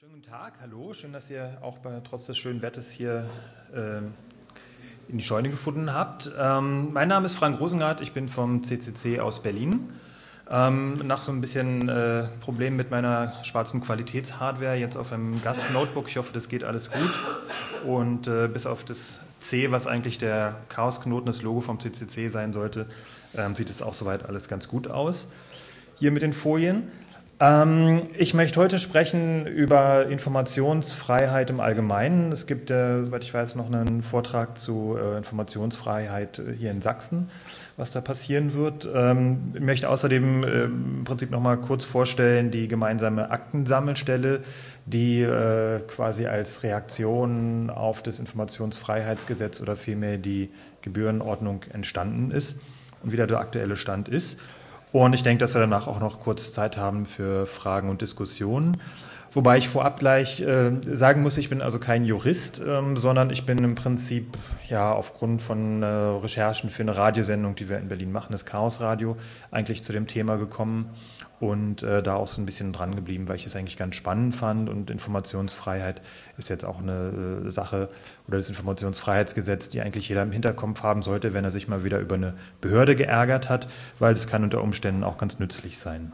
Schönen guten Tag, hallo, schön, dass ihr auch bei, trotz des schönen Wetters hier äh, in die Scheune gefunden habt. Ähm, mein Name ist Frank Rosengart, ich bin vom CCC aus Berlin. Ähm, nach so ein bisschen äh, Problem mit meiner schwarzen Qualitätshardware jetzt auf einem Gast-Notebook, ich hoffe, das geht alles gut. Und äh, bis auf das C, was eigentlich der Chaosknoten, das Logo vom CCC sein sollte, ähm, sieht es auch soweit alles ganz gut aus. Hier mit den Folien. Ähm, ich möchte heute sprechen über Informationsfreiheit im Allgemeinen. Es gibt, äh, soweit ich weiß, noch einen Vortrag zu äh, Informationsfreiheit äh, hier in Sachsen, was da passieren wird. Ähm, ich möchte außerdem äh, im Prinzip noch mal kurz vorstellen die gemeinsame Aktensammelstelle, die äh, quasi als Reaktion auf das Informationsfreiheitsgesetz oder vielmehr die Gebührenordnung entstanden ist und wie der aktuelle Stand ist. Und ich denke, dass wir danach auch noch kurz Zeit haben für Fragen und Diskussionen. Wobei ich vorab gleich äh, sagen muss, ich bin also kein Jurist, ähm, sondern ich bin im Prinzip ja aufgrund von äh, Recherchen für eine Radiosendung, die wir in Berlin machen, das Chaos Radio, eigentlich zu dem Thema gekommen und äh, da auch so ein bisschen dran geblieben, weil ich es eigentlich ganz spannend fand. Und Informationsfreiheit ist jetzt auch eine äh, Sache oder das Informationsfreiheitsgesetz, die eigentlich jeder im Hinterkopf haben sollte, wenn er sich mal wieder über eine Behörde geärgert hat, weil das kann unter Umständen auch ganz nützlich sein.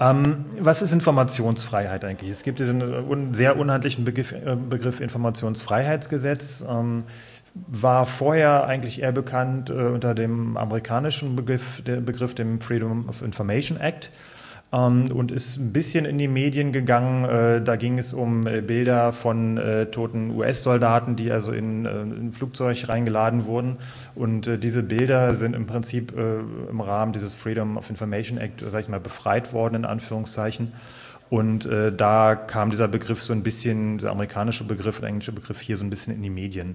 Ähm, was ist Informationsfreiheit eigentlich? Es gibt diesen un sehr unhandlichen Begriff, äh, Begriff Informationsfreiheitsgesetz. Ähm, war vorher eigentlich eher bekannt äh, unter dem amerikanischen Begriff, der Begriff dem Freedom of Information Act ähm, und ist ein bisschen in die Medien gegangen. Äh, da ging es um äh, Bilder von äh, toten US-Soldaten, die also in, äh, in ein Flugzeug reingeladen wurden. Und äh, diese Bilder sind im Prinzip äh, im Rahmen dieses Freedom of Information Act, sag ich mal, befreit worden, in Anführungszeichen. Und da kam dieser Begriff so ein bisschen, der amerikanische Begriff, der englische Begriff hier so ein bisschen in die Medien.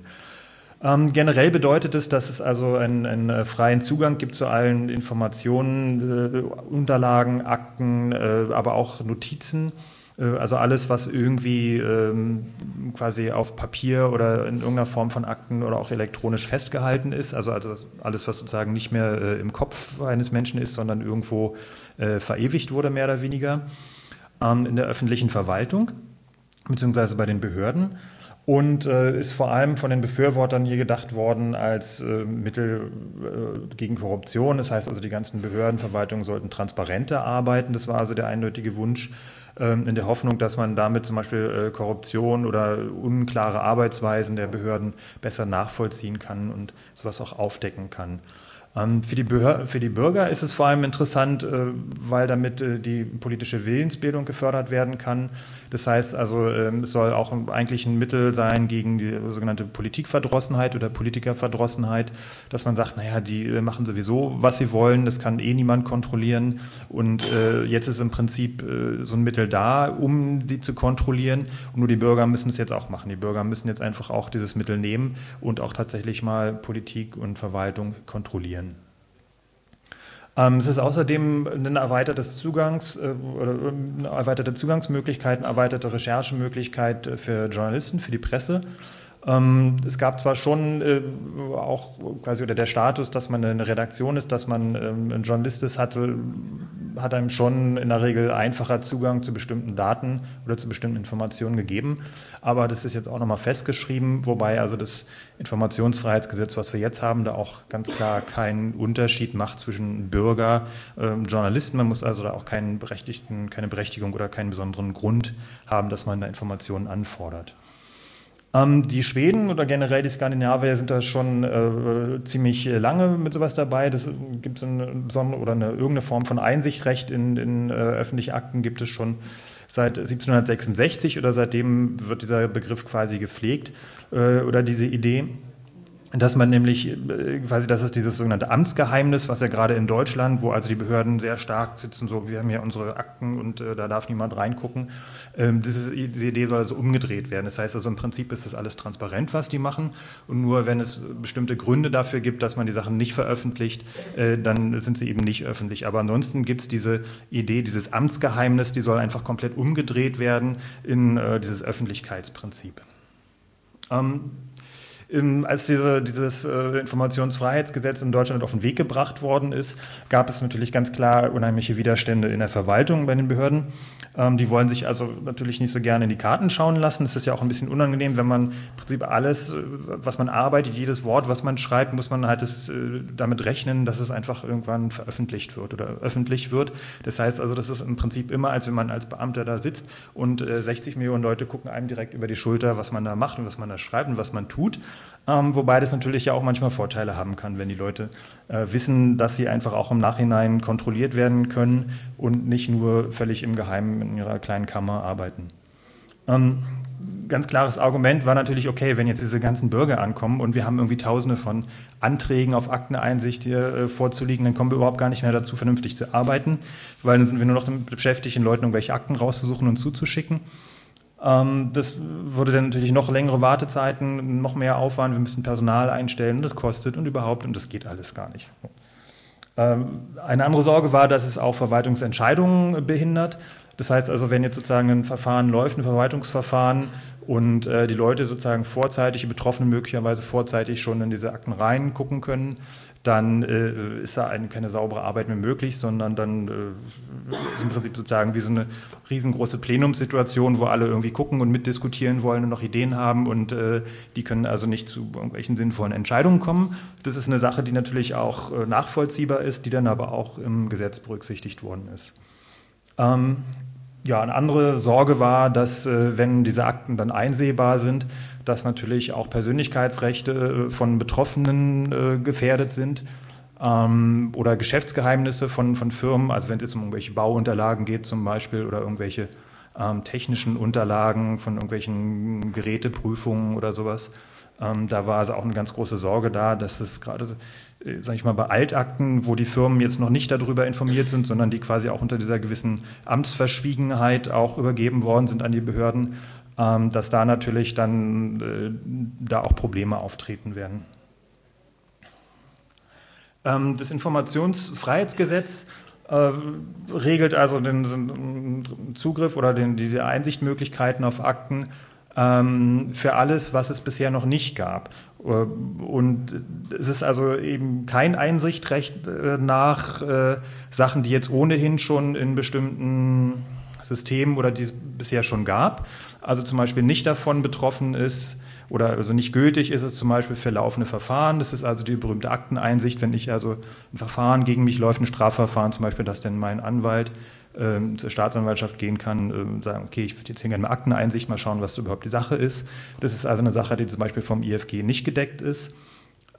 Ähm, generell bedeutet es, dass es also einen, einen, äh, freien Zugang gibt zu allen Informationen, äh, Unterlagen, Akten, äh, aber auch Notizen. Äh, also alles, was irgendwie ähm, quasi auf Papier oder in irgendeiner Form von Akten oder auch elektronisch festgehalten ist. Also, also alles, was sozusagen nicht mehr äh, im Kopf eines Menschen ist, sondern irgendwo verewigt wurde, mehr oder weniger, ähm, in der öffentlichen Verwaltung beziehungsweise bei den Behörden und äh, ist vor allem von den Befürwortern hier gedacht worden als äh, Mittel äh, gegen Korruption. Das heißt also, die ganzen Behördenverwaltungen sollten transparenter arbeiten. Das war also der eindeutige Wunsch ähm, in der Hoffnung, dass man damit zum Beispiel äh, Korruption oder unklare Arbeitsweisen der Behörden besser nachvollziehen kann und sowas auch aufdecken kann. Ähm, für die, für die, Bürger ist es vor allem interessant, äh, weil damit äh, die politische Willensbildung gefördert werden kann. Das heißt also, ähm, es soll auch eigentlich ein Mittel sein gegen die sogenannte Politikverdrossenheit oder Politikerverdrossenheit, dass man sagt, naja, die äh, machen sowieso, was sie wollen, das kann eh niemand kontrollieren. Und jetzt ist im Prinzip so ein Mittel da, um die zu kontrollieren. Und nur die Bürger müssen es jetzt auch machen. Die Bürger müssen jetzt einfach auch dieses Mittel nehmen und auch tatsächlich mal Politik und Verwaltung kontrollieren. Ähm, es ist außerdem ein erweitertes Zugangs, äh, oder eine erweiterte Zugangsmöglichkeiten, erweiterte Recherchemöglichkeit für Journalisten, für die Presse. Ähm, es gab zwar schon äh, auch quasi oder der Status, dass man eine Redaktion ist, dass man ähm, ein Journalist ist, hatte, hat einem schon in der Regel einfacher Zugang zu bestimmten Daten oder zu bestimmten Informationen gegeben. Aber das ist jetzt auch nochmal festgeschrieben, wobei also das Informationsfreiheitsgesetz, was wir jetzt haben, da auch ganz klar keinen Unterschied macht zwischen Bürger und ähm, Journalisten. Man muss also da auch keinen berechtigten, keine Berechtigung oder keinen besonderen Grund haben, dass man da Informationen anfordert. Ähm, die Schweden oder generell die Skandinavier sind da schon äh, ziemlich lange mit sowas dabei. Das gibt es eine besondere oder eine, irgendeine Form von Einsichtrecht in, in äh, öffentliche Akten gibt es schon seit 1766 oder seitdem wird dieser Begriff quasi gepflegt äh, oder diese Idee dass man nämlich äh, quasi, das ist dieses sogenannte Amtsgeheimnis, was ja gerade in Deutschland, wo also die Behörden sehr stark sitzen, so wir haben ja unsere Akten und äh, da darf niemand reingucken. Ähm, diese Idee soll also umgedreht werden. Das heißt also im Prinzip ist das alles transparent, was die machen und nur wenn es bestimmte Gründe dafür gibt, dass man die Sachen nicht veröffentlicht, äh, dann sind sie eben nicht öffentlich. Aber ansonsten gibt es diese Idee, dieses Amtsgeheimnis, die soll einfach komplett umgedreht werden in äh, dieses Öffentlichkeitsprinzip. Ähm, als diese, dieses äh, Informationsfreiheitsgesetz in Deutschland auf den Weg gebracht worden ist, gab es natürlich ganz klar unheimliche Widerstände in der Verwaltung bei den Behörden. Ähm, die wollen sich also natürlich nicht so gerne in die Karten schauen lassen. Es ist ja auch ein bisschen unangenehm, wenn man im Prinzip alles, äh, was man arbeitet, jedes Wort, was man schreibt, muss man halt das, äh, damit rechnen, dass es einfach irgendwann veröffentlicht wird oder öffentlich wird. Das heißt also, das ist im Prinzip immer, als wenn man als Beamter da sitzt und 60 Millionen Leute gucken einem direkt über die Schulter, was man da macht und was man da schreibt und was man tut. Ähm, wobei das natürlich ja auch manchmal Vorteile haben kann, wenn die Leute äh, wissen, dass sie einfach auch im Nachhinein kontrolliert werden können und nicht nur völlig im Geheimen in ihrer kleinen Kammer arbeiten. Ähm, ganz klares Argument war natürlich, okay, wenn jetzt diese ganzen Bürger ankommen und wir haben irgendwie tausende von Anträgen auf Akteneinsicht hier äh, vorzulegen, dann kommen wir überhaupt gar nicht mehr dazu, vernünftig zu arbeiten, weil dann sind wir nur noch beschäftigt, den Leuten irgendwelche Akten rauszusuchen und zuzuschicken. Ähm, das würde dann natürlich noch längere Wartezeiten, noch mehr Aufwand, wir müssen Personal einstellen und das kostet und überhaupt und das geht alles gar nicht. Ähm, eine andere Sorge war, dass es auch Verwaltungsentscheidungen behindert. Das heißt also, wenn jetzt sozusagen ein Verfahren läuft, ein Verwaltungsverfahren und äh, die Leute sozusagen vorzeitig, die Betroffenen möglicherweise vorzeitig schon in diese Akten reingucken können, dann äh, ist da eine, keine saubere Arbeit mehr möglich, sondern dann äh, ist im Prinzip sozusagen wie so eine riesengroße Plenumssituation, wo alle irgendwie gucken und mitdiskutieren wollen und noch Ideen haben und äh, die können also nicht zu irgendwelchen sinnvollen Entscheidungen kommen. Das ist eine Sache, die natürlich auch äh, nachvollziehbar ist, die dann aber auch im Gesetz berücksichtigt worden ist. Ähm, ja, eine andere Sorge war, dass äh, wenn diese Akten dann einsehbar sind, dass natürlich auch Persönlichkeitsrechte äh, von Betroffenen äh, gefährdet sind ähm, oder Geschäftsgeheimnisse von, von Firmen, also wenn es jetzt um irgendwelche Bauunterlagen geht zum Beispiel oder irgendwelche ähm, technischen Unterlagen von irgendwelchen Geräteprüfungen oder sowas. Ähm, da war also auch eine ganz große Sorge da, dass es gerade, äh, sage ich mal, bei Altakten, wo die Firmen jetzt noch nicht darüber informiert sind, sondern die quasi auch unter dieser gewissen Amtsverschwiegenheit auch übergeben worden sind an die Behörden, dass da natürlich dann äh, da auch Probleme auftreten werden. Ähm, das Informationsfreiheitsgesetz äh, regelt also den, Zugriff oder den, die Einsichtmöglichkeiten auf Akten ähm, für alles, was es bisher noch nicht gab. Äh, und es ist also eben kein Einsichtrecht nach Sachen, die jetzt ohnehin schon in bestimmten Systemen oder die es bisher schon gab. Also zum Beispiel nicht davon betroffen ist oder also nicht gültig ist es zum Beispiel für laufende Verfahren. Das ist also die berühmte Akteneinsicht, wenn ich also ein Verfahren gegen mich läuft, ein Strafverfahren zum Beispiel, dass denn mein Anwalt ähm, zur Staatsanwaltschaft gehen kann und äh, sagen, okay, ich würde jetzt hier gerne mal Akteneinsicht mal schauen, was überhaupt die Sache ist. Das ist also eine Sache, die zum Beispiel vom IFG nicht gedeckt ist.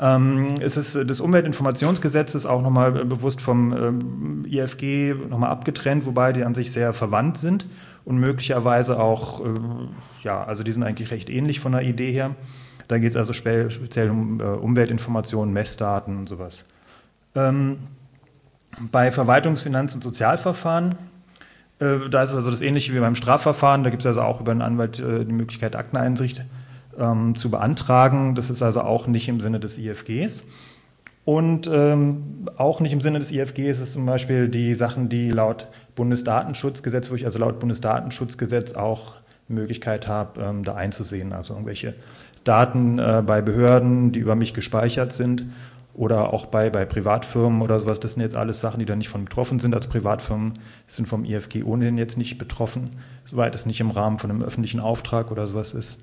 Ähm, es ist das Umweltinformationsgesetz ist auch nochmal bewusst vom ähm, IFG nochmal abgetrennt, wobei die an sich sehr verwandt sind und möglicherweise auch, äh, ja, also die sind eigentlich recht ähnlich von der Idee her. Da geht es also speziell um äh, Umweltinformationen, Messdaten und sowas. Ähm, bei Verwaltungs-, Finanz- und Sozialverfahren, äh, da ist es also das Ähnliche wie beim Strafverfahren. Da gibt es also auch über einen Anwalt die Möglichkeit, Akteneinsicht ähm, zu beantragen. Das ist also auch nicht im Sinne des IFGs. Und ähm, auch nicht im Sinne des IFGs ist zum Beispiel die Sachen, die laut Bundesdatenschutzgesetz, wo ich also laut Bundesdatenschutzgesetz auch Möglichkeit habe, ähm, da einzusehen. Also irgendwelche Daten äh, bei Behörden, die über mich gespeichert sind oder auch bei, bei Privatfirmen oder sowas. Das sind jetzt alles Sachen, die da nicht von betroffen sind. Also Privatfirmen sind vom IFG ohnehin jetzt nicht betroffen, soweit es nicht im Rahmen von einem öffentlichen Auftrag oder sowas ist.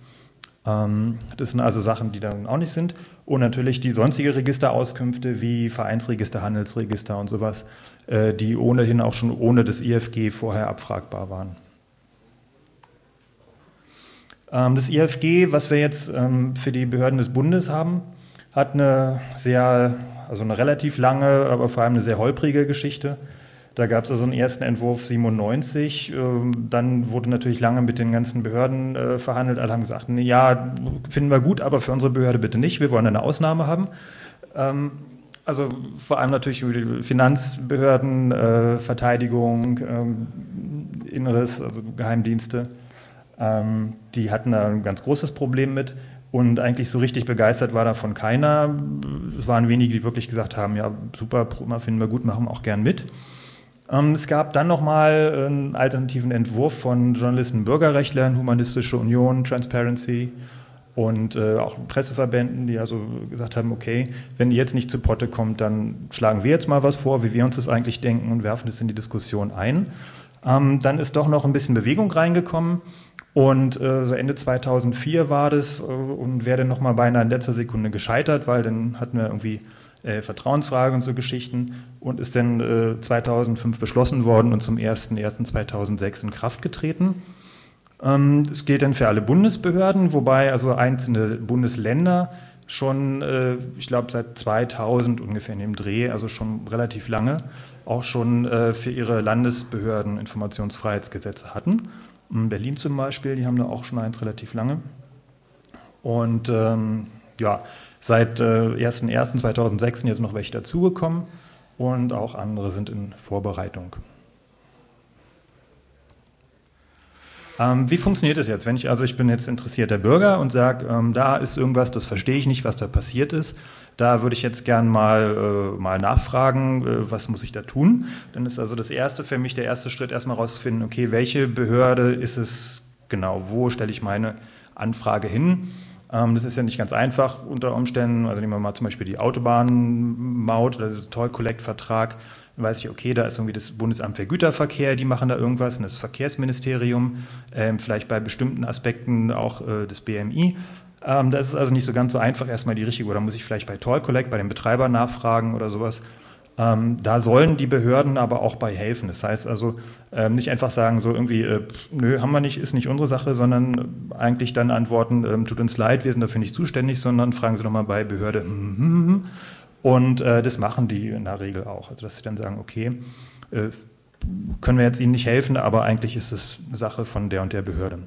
Ähm, das sind also Sachen, die dann auch nicht sind. Und natürlich die sonstige Registerauskünfte wie Vereinsregister, Handelsregister und sowas, äh, die ohnehin auch schon ohne das IFG vorher abfragbar waren. Ähm, das IFG, was wir jetzt ähm, für die Behörden des Bundes haben, hat eine sehr, also eine relativ lange, aber vor allem eine sehr holprige Geschichte. Da gab es also einen ersten Entwurf 97, ähm, dann wurde natürlich lange mit den ganzen Behörden äh, verhandelt. Alle haben gesagt, ja, finden wir gut, aber für unsere Behörde bitte nicht, wir wollen eine Ausnahme haben. Ähm, also vor allem natürlich Finanzbehörden, äh, Verteidigung, ähm, Inneres, also Geheimdienste, die hatten da ein ganz großes Problem mit. Und eigentlich so richtig begeistert war davon keiner. Es waren wenige, die wirklich gesagt haben, ja, super, finden wir gut, machen wir auch gern mit. Ähm, es gab dann nochmal einen alternativen Entwurf von Journalisten, Bürgerrechtlern, Humanistische Union, Transparency, und äh, auch Presseverbänden, die also gesagt haben, okay, wenn ihr jetzt nicht zu Potte kommt, dann schlagen wir jetzt mal was vor, wie wir uns das eigentlich denken und werfen es in die Diskussion ein. Ähm, dann ist doch noch ein bisschen Bewegung reingekommen und äh, Ende 2004 war das äh, und wäre dann nochmal beinahe in letzter Sekunde gescheitert, weil dann hatten wir irgendwie äh, Vertrauensfrage und so Geschichten und ist dann äh, 2005 beschlossen worden und zum 01.01.2006 in Kraft getreten. Ähm, es gilt dann für alle Bundesbehörden, wobei also einzelne Bundesländer schon, äh, ich glaube, seit 2000 ungefähr in dem Dreh, also schon relativ lange, auch schon äh, für ihre Landesbehörden Informationsfreiheitsgesetze hatten. In Berlin zum Beispiel, die haben da auch schon eins relativ lange. Und ähm, ja, seit äh, 01.01.2006 sind jetzt noch welche dazugekommen und auch andere sind in Vorbereitung. Ähm, wie funktioniert das jetzt? Wenn ich also, ich bin jetzt interessierter Bürger und sage, ähm, da ist irgendwas, das verstehe ich nicht, was da passiert ist. Da würde ich jetzt gern mal, äh, mal nachfragen, äh, was muss ich da tun? Dann ist also das erste für mich der erste Schritt, erstmal rauszufinden, okay, welche Behörde ist es genau, wo stelle ich meine Anfrage hin? Ähm, das ist ja nicht ganz einfach unter Umständen. Also nehmen wir mal zum Beispiel die Autobahnmaut oder das Toll-Collect-Vertrag dann weiß ich, okay, da ist irgendwie das Bundesamt für Güterverkehr, die machen da irgendwas, das Verkehrsministerium, ähm, vielleicht bei bestimmten Aspekten auch äh, das BMI. Ähm, das ist also nicht so ganz so einfach, erstmal die richtige, oder muss ich vielleicht bei Toll Collect, bei den Betreibern nachfragen oder sowas. Ähm, da sollen die Behörden aber auch bei helfen. Das heißt also ähm, nicht einfach sagen, so irgendwie, äh, pff, nö, haben wir nicht, ist nicht unsere Sache, sondern eigentlich dann antworten, ähm, tut uns leid, wir sind dafür nicht zuständig, sondern fragen Sie doch mal bei Behörde. Hm, hm, hm, und äh, das machen die in der Regel auch. Also dass sie dann sagen, okay, äh, können wir jetzt Ihnen nicht helfen, aber eigentlich ist es Sache von der und der Behörde.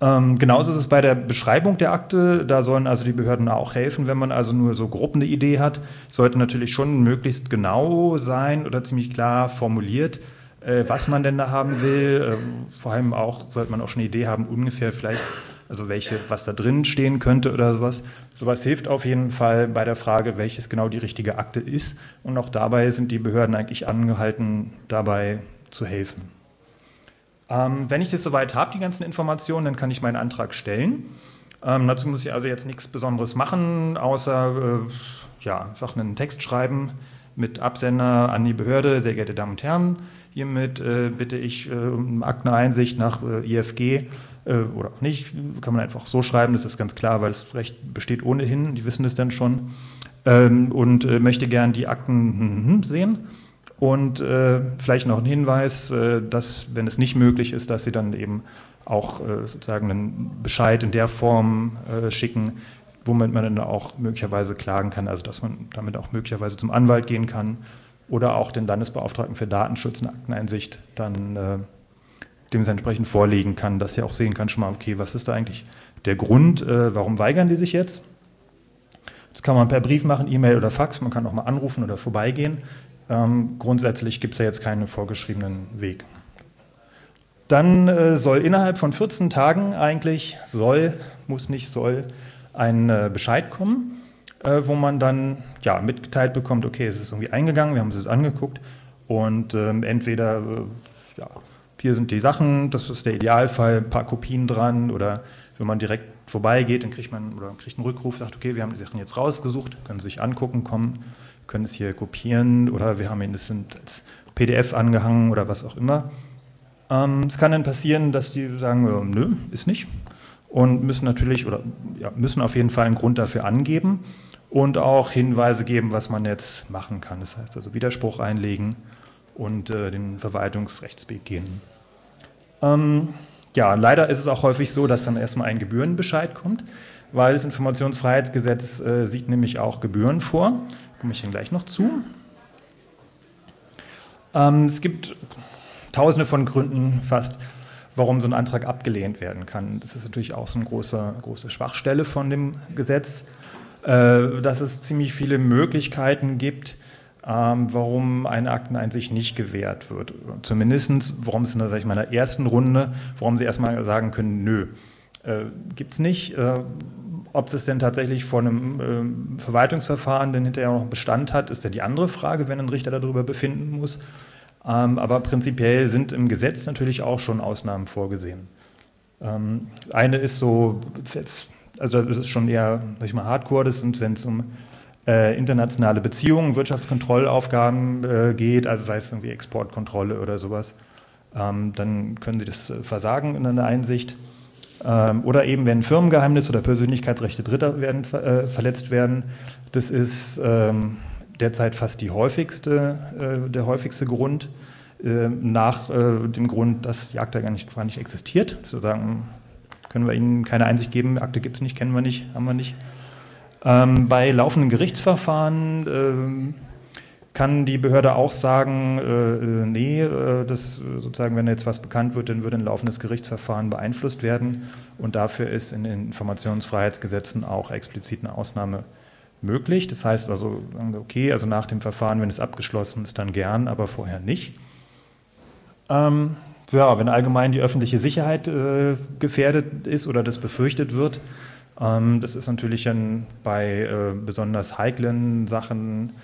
Ähm, genauso ist es bei der Beschreibung der Akte. Da sollen also die Behörden auch helfen, wenn man also nur so grob eine Idee hat. Sollte natürlich schon möglichst genau sein oder ziemlich klar formuliert, äh, was man denn da haben will. Äh, vor allem auch sollte man auch schon eine Idee haben, ungefähr vielleicht also welche, was da drin stehen könnte oder sowas. Sowas hilft auf jeden Fall bei der Frage, welches genau die richtige Akte ist. Und auch dabei sind die Behörden eigentlich angehalten, dabei zu helfen. Ähm, wenn ich das soweit habe, die ganzen Informationen, dann kann ich meinen Antrag stellen. Ähm, dazu muss ich also jetzt nichts Besonderes machen, außer äh, ja, einfach einen Text schreiben mit Absender an die Behörde. Sehr geehrte Damen und Herren, hiermit äh, bitte ich äh, um Akteneinsicht nach äh, IFG äh, oder auch nicht, kann man einfach so schreiben, das ist ganz klar, weil das Recht besteht ohnehin, die wissen es dann schon, ähm, und äh, möchte gern die Akten hm, hm, sehen. Und äh, vielleicht noch ein Hinweis, äh, dass, wenn es nicht möglich ist, dass Sie dann eben auch äh, sozusagen einen Bescheid in der Form äh, schicken, womit man dann auch möglicherweise klagen kann, also dass man damit auch möglicherweise zum Anwalt gehen kann oder auch den Landesbeauftragten für Datenschutz und Akteneinsicht dann dem es entsprechend vorlegen kann, dass er auch sehen kann, schon mal, okay, was ist da eigentlich der Grund, äh, warum weigern die sich jetzt? Das kann man per Brief machen, E-Mail oder Fax, man kann auch mal anrufen oder vorbeigehen. Ähm, grundsätzlich gibt es ja jetzt keinen vorgeschriebenen Weg. Dann äh, soll innerhalb von 14 Tagen eigentlich, soll, muss nicht, soll, ein äh, Bescheid kommen, äh, wo man dann ja, mitgeteilt bekommt, okay, es ist irgendwie eingegangen, wir haben es angeguckt und ähm, entweder äh, ja, hier sind die Sachen, das ist der Idealfall, ein paar Kopien dran oder wenn man direkt vorbeigeht, dann kriegt man oder kriegt einen Rückruf, sagt, okay, wir haben die Sachen jetzt rausgesucht, können Sie sich angucken, kommen, können es hier kopieren oder wir haben Ihnen das als PDF angehangen oder was auch immer. Ähm, es kann dann passieren, dass die sagen, äh, nö, ist nicht und müssen natürlich oder ja, müssen auf jeden Fall einen Grund dafür angeben und auch Hinweise geben, was man jetzt machen kann. Das heißt also Widerspruch einlegen und äh, den Verwaltungsrechtsweg gehen. Ähm, ja, leider ist es auch häufig so, dass dann erstmal ein Gebührenbescheid kommt, weil das Informationsfreiheitsgesetz äh, sieht nämlich auch Gebühren vor. Komme ich dann gleich noch zu. Ähm, es gibt tausende von Gründen fast, warum so ein Antrag abgelehnt werden kann. Das ist natürlich auch so eine große, große Schwachstelle von dem Gesetz, äh, dass es ziemlich viele Möglichkeiten gibt, ähm, warum eine Akteneinsicht nicht gewährt wird. Zumindest, warum es in der, sag ich mal, in der ersten Runde, warum sie erstmal sagen können, nö, äh, gibt es nicht. Äh, ob es denn tatsächlich vor einem äh, Verwaltungsverfahren denn hinterher noch Bestand hat, ist ja die andere Frage, wenn ein Richter darüber befinden muss. Ähm, aber prinzipiell sind im Gesetz natürlich auch schon Ausnahmen vorgesehen. Ähm, eine ist so, also das ist schon eher, sag ich mal, Hardcore, das sind, wenn es um äh, internationale Beziehungen, Wirtschaftskontrollaufgaben äh, geht, also sei es irgendwie Exportkontrolle oder sowas, ähm, dann können Sie das versagen in einer Einsicht. Ähm, oder eben, wenn Firmengeheimnis oder Persönlichkeitsrechte Dritter werden, äh, verletzt werden. Das ist ähm, derzeit fast häufigste, äh, der häufigste Grund äh, nach dem Grund, dass die Akte gar nicht, gar nicht existiert. Sozusagen können wir Ihnen keine Einsicht geben, Akte gibt es nicht, kennen wir nicht, haben wir nicht. Ähm, bei laufenden Gerichtsverfahren ähm, kann die Behörde auch sagen, äh, äh nee, äh, das sozusagen, wenn jetzt was bekannt wird, dann würde ein laufendes Gerichtsverfahren beeinflusst werden. Und dafür ist in den Informationsfreiheitsgesetzen auch explizit eine Ausnahme möglich. Das heißt also, okay, also nach dem Verfahren, wenn es abgeschlossen ist, dann gern, aber vorher nicht. Ähm, ja, wenn allgemein die öffentliche Sicherheit äh, gefährdet ist oder das befürchtet wird, ähm, das ist natürlich dann bei äh, besonders heiklen Sachen,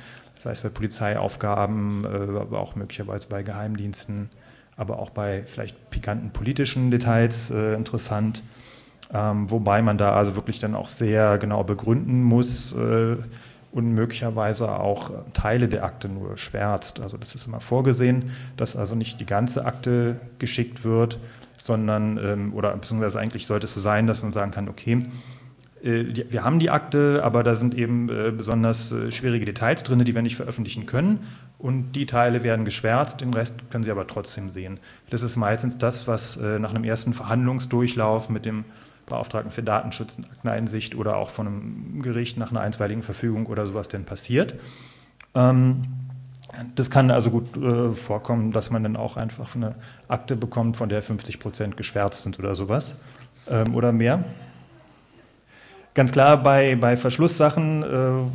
sei es bei Polizeiaufgaben, äh, aber auch möglicherweise bei Geheimdiensten, aber auch bei vielleicht pikanten politischen Details äh, interessant. Ähm, wobei man da also wirklich dann auch sehr genau begründen muss, äh, und möglicherweise auch Teile der Akte nur schwärzt. Also das ist immer vorgesehen, dass also nicht die ganze Akte geschickt wird, sondern, ähm, oder beziehungsweise eigentlich sollte es so sein, dass man sagen kann, okay, äh, wir haben die Akte, aber da sind eben äh, besonders äh, schwierige Details drin, die wir nicht veröffentlichen können. Und die Teile werden geschwärzt, den Rest können Sie aber trotzdem sehen. Das ist meistens das, was nach einem ersten Verhandlungsdurchlauf mit dem Beauftragten für Datenschutz, Akteneinsicht oder auch von einem Gericht nach einer einstweiligen Verfügung oder sowas denn passiert. Ähm, das kann also gut äh, vorkommen, dass man dann auch einfach eine Akte bekommt, von der 50 Prozent geschwärzt sind oder sowas ähm, oder mehr. Ganz klar bei, bei Verschlusssachen, äh,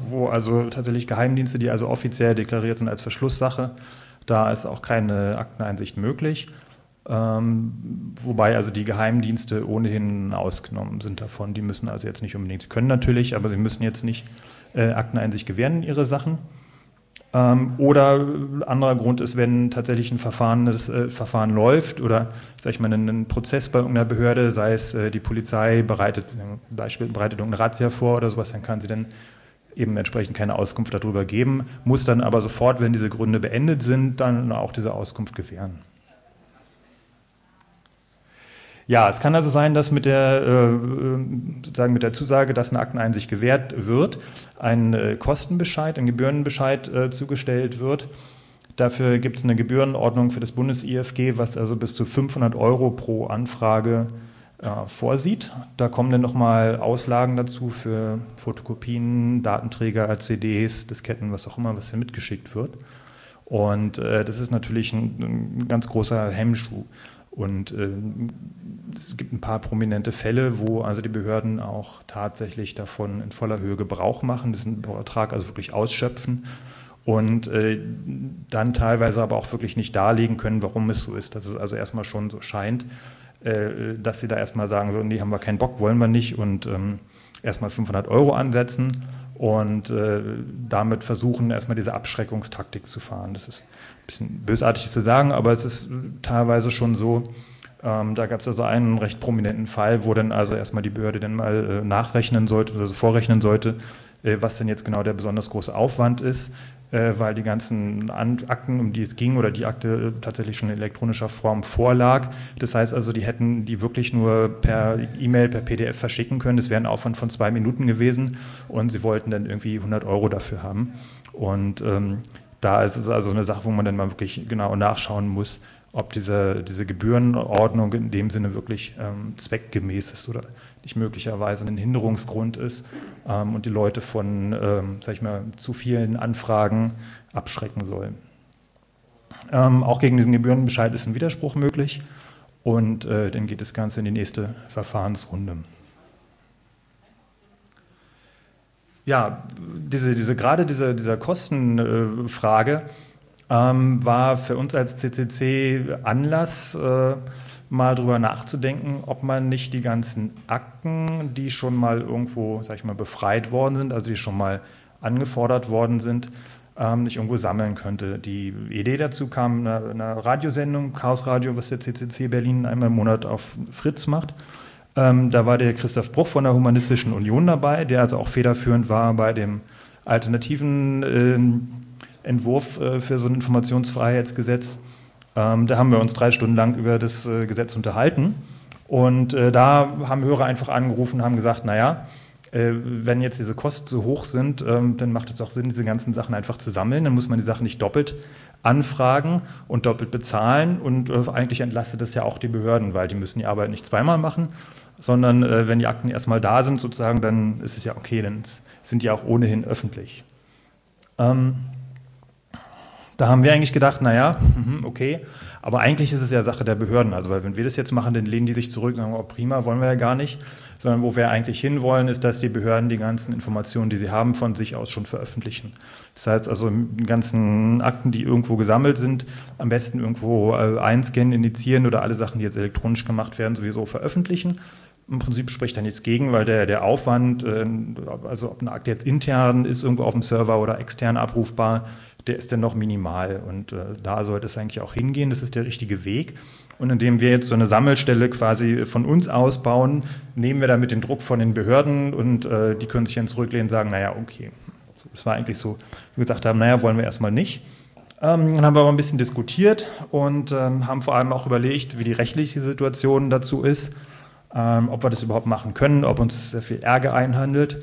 wo also tatsächlich Geheimdienste, die also offiziell deklariert sind als Verschlusssache, da ist auch keine Akteneinsicht möglich. Ähm, wobei also die Geheimdienste ohnehin ausgenommen sind davon. Die müssen also jetzt nicht unbedingt, können natürlich, aber sie müssen jetzt nicht äh, Akteneinsicht gewähren in ihre Sachen. Ähm, oder anderer Grund ist, wenn tatsächlich ein Verfahren, das äh, Verfahren läuft oder sag ich mal, ein, ein Prozess bei irgendeiner Behörde, sei es äh, die Polizei bereitet, äh, Beispiel bereitet irgendeine Razzia vor oder sowas, dann kann sie dann eben entsprechend keine Auskunft darüber geben, muss dann aber sofort, wenn diese Gründe beendet sind, dann auch diese Auskunft gewähren. Ja, es kann also sein, dass mit der, äh, sozusagen mit der Zusage, dass eine Akteneinsicht gewährt wird, ein äh, Kostenbescheid, ein Gebührenbescheid äh, zugestellt wird. Dafür gibt es eine Gebührenordnung für das Bundes-IFG, was also bis zu 500 Euro pro Anfrage vorsieht. Da kommen dann nochmal Auslagen dazu für Fotokopien, Datenträger, CDs, Disketten, was auch immer, was hier mitgeschickt wird. Und äh, das ist natürlich ein, ein ganz großer Hemmschuh. Und äh, es gibt ein paar prominente Fälle, wo also die Behörden auch tatsächlich davon in voller Höhe Gebrauch machen, diesen Vertrag also wirklich ausschöpfen und äh, dann teilweise aber auch wirklich nicht darlegen können, warum es so ist, dass es also erstmal schon so scheint, äh, dass sie da erstmal sagen, so, nee, haben wir keinen Bock, wollen wir nicht und ähm, erstmal 500 Euro ansetzen und äh, damit versuchen, erstmal diese Abschreckungstaktik zu fahren. Das ist bisschen bösartig zu sagen, aber es ist teilweise schon so. Ähm, da gab es also einen recht prominenten Fall, wo dann also erstmal die Behörde dann mal äh, nachrechnen sollte, also vorrechnen sollte, äh, was denn jetzt genau der besonders große Aufwand ist, äh, weil die ganzen Akten, um die es ging, oder die Akte tatsächlich schon in elektronischer Form vorlag. Das heißt also, die hätten die wirklich nur per E-Mail, per PDF verschicken können. Das wäre ein Aufwand von zwei Minuten gewesen und sie wollten dann irgendwie 100 Euro dafür haben. Und ähm, da ist es also eine Sache, wo man dann mal wirklich genau nachschauen muss, ob diese, diese Gebührenordnung in dem Sinne wirklich ähm, zweckgemäß ist oder nicht möglicherweise ein Hinderungsgrund ist ähm, und die Leute von, ähm, sag ich mal, zu vielen Anfragen abschrecken soll. Ähm, auch gegen diesen Gebührenbescheid ist ein Widerspruch möglich und äh, dann geht das Ganze in die nächste Verfahrensrunde. Ja, diese, diese, gerade diese, dieser Kostenfrage ähm, war für uns als CCC Anlass, äh, mal drüber nachzudenken, ob man nicht die ganzen Akten, die schon mal irgendwo, sag ich mal, befreit worden sind, also die schon mal angefordert worden sind, ähm, nicht irgendwo sammeln könnte. Die Idee dazu kam in einer, einer Radiosendung, Chaos Radio, was der CCC Berlin einmal im Monat auf Fritz macht. Ähm, da war der Christoph Bruch von der Humanistischen Union dabei, der also auch federführend war bei dem alternativen äh, Entwurf äh, für so ein Informationsfreiheitsgesetz. Ähm, da haben wir uns drei Stunden lang über das äh, Gesetz unterhalten. Und äh, da haben Hörer einfach angerufen und haben gesagt, naja, äh, wenn jetzt diese Kosten so hoch sind, ähm, dann macht es auch Sinn, diese ganzen Sachen einfach zu sammeln. Dann muss man die Sachen nicht doppelt anfragen und doppelt bezahlen. Und äh, eigentlich entlastet das ja auch die Behörden, weil die müssen die Arbeit nicht zweimal machen, sondern äh, wenn die Akten erstmal da sind, sozusagen, dann ist es ja okay, dann sind die auch ohnehin öffentlich. Ähm, da haben wir eigentlich gedacht, naja, mhm, okay, aber eigentlich ist es ja Sache der Behörden. Also, weil wenn wir das jetzt machen, dann lehnen die sich zurück und sagen, oh, prima, wollen wir ja gar nicht. Sondern wo wir eigentlich hinwollen, ist, dass die Behörden die ganzen Informationen, die sie haben, von sich aus schon veröffentlichen. Das heißt also, die ganzen Akten, die irgendwo gesammelt sind, am besten irgendwo äh, einscannen, indizieren oder alle Sachen, die jetzt elektronisch gemacht werden, sowieso veröffentlichen im Prinzip spricht da nichts gegen, weil der, der Aufwand, äh, also ob eine Akte jetzt intern ist, irgendwo auf dem Server oder extern abrufbar, der ist dann noch minimal. Und äh, da sollte es eigentlich auch hingehen. Das ist der richtige Weg. Und indem wir jetzt so eine Sammelstelle quasi von uns ausbauen, nehmen wir damit den Druck von den Behörden und äh, die können sich dann zurücklehnen und sagen, naja, okay. Das war eigentlich so, wir gesagt haben, naja, wollen wir erstmal nicht. Ähm, dann haben wir aber ein bisschen diskutiert und ähm, haben vor allem auch überlegt, wie die rechtliche Situation dazu ist ähm, ob wir das überhaupt machen können, ob uns das sehr viel Ärger einhandelt.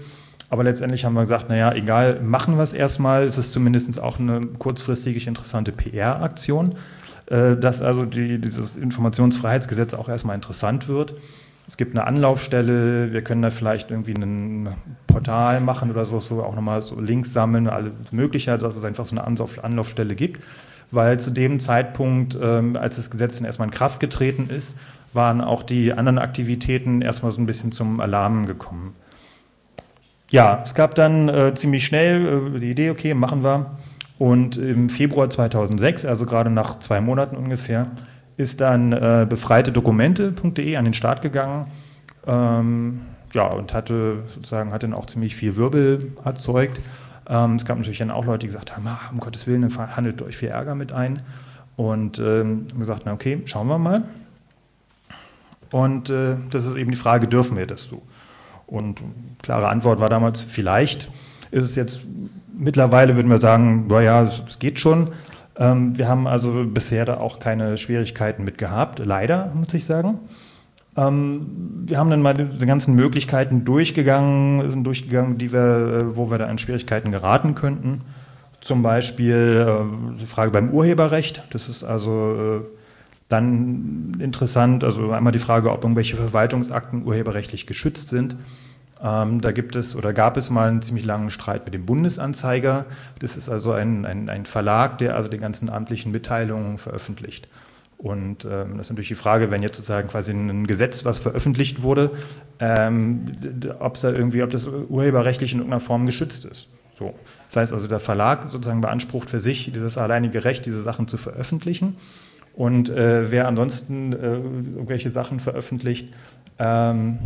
Aber letztendlich haben wir gesagt, naja, egal, machen wir es erstmal. Es ist zumindest auch eine kurzfristig interessante PR-Aktion, äh, dass also die, dieses Informationsfreiheitsgesetz auch erstmal interessant wird. Es gibt eine Anlaufstelle, wir können da vielleicht irgendwie ein Portal machen oder sowas, wo wir auch nochmal so Links sammeln, alle mögliche, also dass es einfach so eine Anlaufstelle gibt. Weil zu dem Zeitpunkt, ähm, als das Gesetz dann erstmal in Kraft getreten ist, waren auch die anderen Aktivitäten erstmal so ein bisschen zum Alarm gekommen. Ja, es gab dann äh, ziemlich schnell äh, die Idee, okay, machen wir. Und im Februar 2006, also gerade nach zwei Monaten ungefähr, ist dann äh, befreitedokumente.de an den Start gegangen. Ähm, ja, und hatte sozusagen hat dann auch ziemlich viel Wirbel erzeugt. Ähm, es gab natürlich dann auch Leute, die gesagt haben, ah, um Gottes Willen, handelt euch viel Ärger mit ein. Und ähm, gesagt, na okay, schauen wir mal. Und äh, das ist eben die Frage, dürfen wir das so? Und klare Antwort war damals, vielleicht ist es jetzt, mittlerweile würden wir sagen, naja, es geht schon. Ähm, wir haben also bisher da auch keine Schwierigkeiten mit gehabt, leider, muss ich sagen. Ähm, wir haben dann mal die ganzen Möglichkeiten durchgegangen, sind durchgegangen, die wir, äh, wo wir da in Schwierigkeiten geraten könnten. Zum Beispiel äh, die Frage beim Urheberrecht. Das ist also äh, dann interessant, also einmal die Frage, ob irgendwelche Verwaltungsakten urheberrechtlich geschützt sind. Ähm, da gibt es oder gab es mal einen ziemlich langen Streit mit dem Bundesanzeiger. Das ist also ein, ein, ein Verlag, der also die ganzen amtlichen Mitteilungen veröffentlicht. Und ähm, das ist natürlich die Frage, wenn jetzt sozusagen quasi ein Gesetz, was veröffentlicht wurde, ähm, ob da irgendwie, ob das urheberrechtlich in irgendeiner Form geschützt ist. So. Das heißt also, der Verlag sozusagen beansprucht für sich dieses alleinige Recht, diese Sachen zu veröffentlichen. Und äh, wer ansonsten äh, irgendwelche Sachen veröffentlicht, ähm,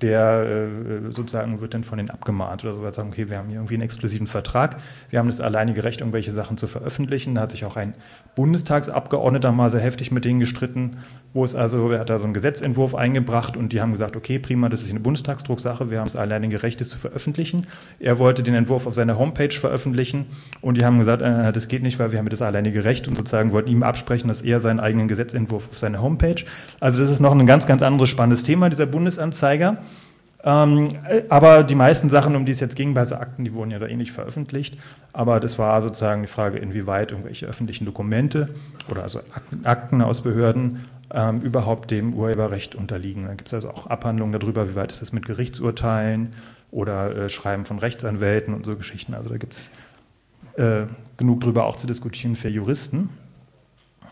der äh, sozusagen wird dann von denen abgemahnt oder so, weil sagen, okay, wir haben hier irgendwie einen exklusiven Vertrag, wir haben das alleinige Recht, irgendwelche Sachen zu veröffentlichen. Da hat sich auch ein Bundestagsabgeordneter mal sehr heftig mit denen gestritten, wo es also, er hat da so einen Gesetzentwurf eingebracht und die haben gesagt, okay, prima, das ist eine Bundestagsdrucksache, wir haben das alleinige Recht, es zu veröffentlichen. Er wollte den Entwurf auf seiner Homepage veröffentlichen und die haben gesagt, äh, das geht nicht, weil wir haben das alleinige Recht und sozusagen wollten ihm absprechen, dass er seinen eigenen Gesetzentwurf auf seine Homepage. Also das ist noch ein ganz, ganz anderes spannendes Thema dieser Bundesanzeiger. Ähm, aber die meisten Sachen, um die es jetzt ging, bei so Akten, die wurden ja da eh nicht veröffentlicht. Aber das war sozusagen die Frage, inwieweit irgendwelche öffentlichen Dokumente oder also Akten aus Behörden ähm, überhaupt dem Urheberrecht unterliegen. Da gibt es also auch Abhandlungen darüber, wie weit ist das mit Gerichtsurteilen oder äh, Schreiben von Rechtsanwälten und so Geschichten. Also da gibt es äh, genug darüber auch zu diskutieren für Juristen.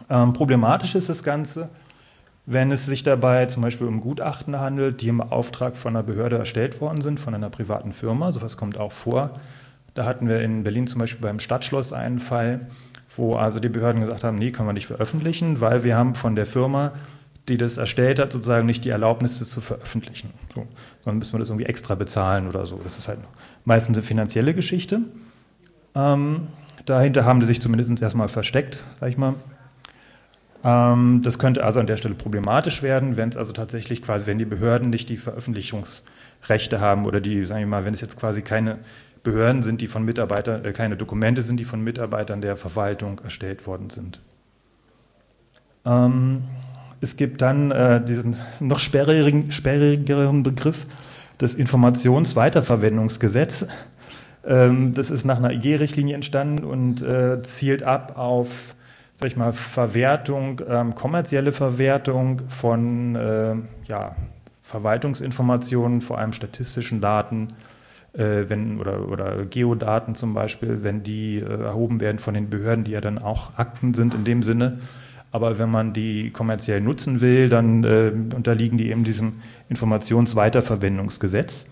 Ähm, problematisch ist das Ganze, wenn es sich dabei zum Beispiel um Gutachten handelt, die im Auftrag von einer Behörde erstellt worden sind, von einer privaten Firma, sowas kommt auch vor. Da hatten wir in Berlin zum Beispiel beim Stadtschloss einen Fall, wo also die Behörden gesagt haben, nee, können wir nicht veröffentlichen, weil wir haben von der Firma, die das erstellt hat, sozusagen nicht die Erlaubnis, das zu veröffentlichen. So, sondern müssen wir das irgendwie extra bezahlen oder so. Das ist halt meistens eine finanzielle Geschichte. Ähm, dahinter haben die sich zumindest erstmal versteckt, sag ich mal. Ähm, das könnte also an der Stelle problematisch werden, wenn es also tatsächlich quasi, wenn die Behörden nicht die Veröffentlichungsrechte haben oder die, sagen wir mal, wenn es jetzt quasi keine Behörden sind, die von Mitarbeitern, äh, keine Dokumente sind, die von Mitarbeitern der Verwaltung erstellt worden sind. Ähm, es gibt dann äh, diesen noch sperrigen, sperrigeren Begriff des Informationsweiterverwendungsgesetz. Ähm, das ist nach einer IG-Richtlinie entstanden und äh, zielt ab auf sag ich mal, Verwertung, ähm, kommerzielle Verwertung von äh, ja, Verwaltungsinformationen, vor allem statistischen Daten, äh, wenn, oder, oder Geodaten zum Beispiel, wenn die äh, erhoben werden von den Behörden, die ja dann auch Akten sind in dem Sinne. Aber wenn man die kommerziell nutzen will, dann äh, unterliegen die eben diesem Informationsweiterverwendungsgesetz.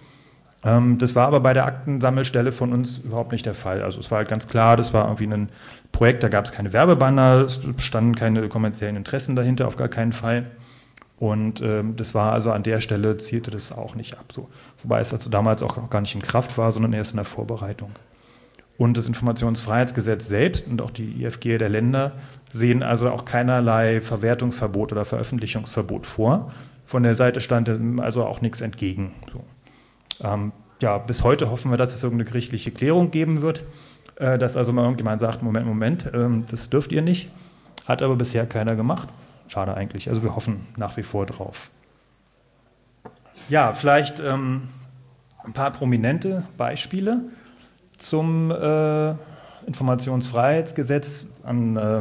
Ähm, das war aber bei der Aktensammelstelle von uns überhaupt nicht der Fall. Also es war halt ganz klar, das war irgendwie ein Projekt, da gab es keine Werbebanner, es standen keine kommerziellen Interessen dahinter, auf gar keinen Fall. Und ähm, das war also an der Stelle, zielte das auch nicht ab. So. Wobei es also damals auch gar nicht in Kraft war, sondern erst in der Vorbereitung. Und das Informationsfreiheitsgesetz selbst und auch die IFG der Länder sehen also auch keinerlei Verwertungsverbot oder Veröffentlichungsverbot vor. Von der Seite stand also auch nichts entgegen. So. Ähm, ja, bis heute hoffen wir, dass es irgendeine gerichtliche Klärung geben wird, äh, dass also mal irgendjemand sagt, Moment, Moment, ähm, das dürft ihr nicht. Hat aber bisher keiner gemacht. Schade eigentlich. Also wir hoffen nach wie vor drauf. Ja, vielleicht ähm, ein paar prominente Beispiele zum äh, Informationsfreiheitsgesetz an äh,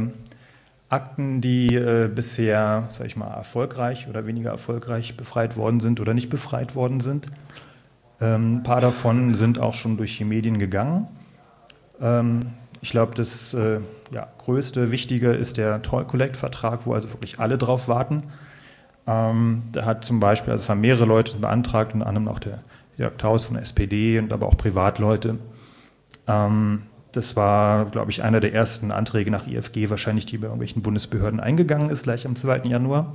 Akten, die äh, bisher, sag ich mal, erfolgreich oder weniger erfolgreich befreit worden sind oder nicht befreit worden sind. Ähm, ein paar davon sind auch schon durch die Medien gegangen. Ähm, ich glaube, das äh, ja, größte, wichtige ist der Toll Collect Vertrag, wo also wirklich alle drauf warten. Ähm, da hat zum Beispiel, also es haben mehrere Leute beantragt, unter anderem auch der Jörg Taus von der SPD und aber auch Privatleute. Ähm, das war, glaube ich, einer der ersten Anträge nach IFG, wahrscheinlich die bei irgendwelchen Bundesbehörden eingegangen ist, gleich am 2. Januar,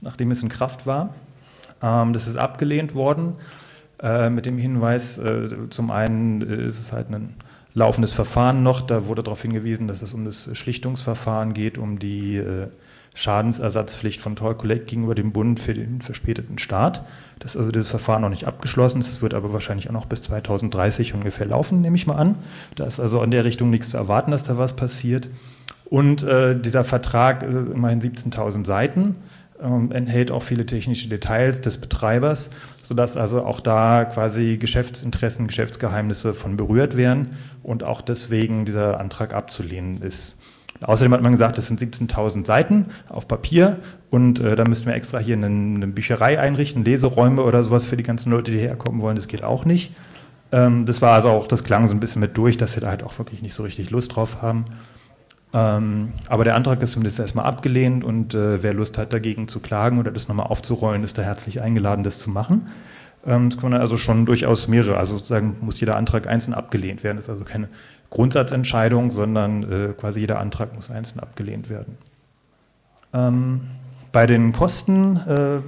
nachdem es in Kraft war. Ähm, das ist abgelehnt worden. Äh, mit dem Hinweis, äh, zum einen ist es halt ein laufendes Verfahren noch, da wurde darauf hingewiesen, dass es um das Schlichtungsverfahren geht, um die Schadensersatzpflicht von Toll Collect gegenüber dem Bund für den verspäteten Start. Dass also dieses Verfahren noch nicht abgeschlossen ist, es wird aber wahrscheinlich auch noch bis 2030 ungefähr laufen, nehme ich mal an. Da ist also in der Richtung nichts zu erwarten, dass da was passiert. Und äh, dieser Vertrag, äh, immerhin 17.000 Seiten, ähm, enthält auch viele technische Details des Betreibers, sodass also auch da quasi Geschäftsinteressen, Geschäftsgeheimnisse von berührt werden und auch deswegen dieser Antrag abzulehnen ist. Außerdem hat man gesagt, es sind 17.000 Seiten auf Papier und äh, da müssten wir extra hier eine, eine, Bücherei einrichten, Leseräume oder sowas für die ganzen Leute, die herkommen wollen. Das geht auch nicht. Ähm, das war also auch, das klang so ein bisschen mit durch, dass sie da halt auch wirklich nicht so richtig Lust drauf haben. Ähm, aber der Antrag ist zumindest erstmal abgelehnt und äh, wer Lust hat, dagegen zu klagen oder das nochmal aufzurollen, ist da herzlich eingeladen, das zu machen. Ähm, das können also schon durchaus mehrere, also sozusagen muss jeder Antrag einzeln abgelehnt werden. Das ist also keine Grundsatzentscheidung, sondern äh, quasi jeder Antrag muss einzeln abgelehnt werden. Ähm, bei den Kosten äh,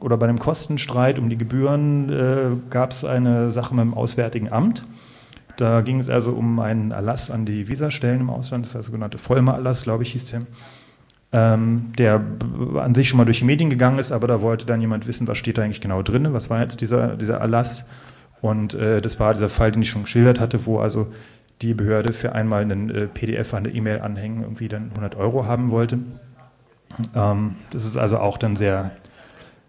oder bei dem Kostenstreit um die Gebühren äh, gab es eine Sache mit dem Auswärtigen Amt. Da ging es also um einen Erlass an die Visastellen im Ausland, das war der sogenannte Vollmer-Erlass, glaube ich, hieß der, ähm, der an sich schon mal durch die Medien gegangen ist, aber da wollte dann jemand wissen, was steht da eigentlich genau drin, was war jetzt dieser, dieser Erlass. Und äh, das war dieser Fall, den ich schon geschildert hatte, wo also die Behörde für einmal einen äh, PDF an der E-Mail anhängen irgendwie dann 100 Euro haben wollte. Ähm, das ist also auch dann sehr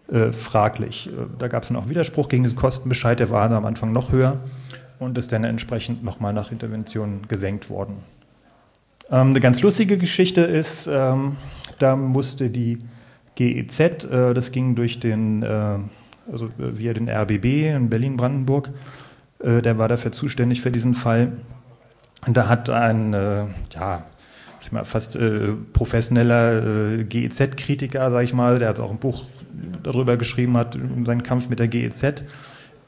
äh, fraglich. Äh, da gab es dann auch Widerspruch gegen diesen Kostenbescheid, der war am Anfang noch höher und ist dann entsprechend nochmal nach Intervention gesenkt worden. Ähm, eine ganz lustige Geschichte ist, ähm, da musste die GEZ, äh, das ging durch den, äh, also äh, via den RBB in Berlin-Brandenburg, äh, der war dafür zuständig für diesen Fall. Und da hat ein, äh, ja, fast äh, professioneller GEZ-Kritiker, sage ich mal, der hat auch ein Buch darüber geschrieben hat, seinen Kampf mit der GEZ,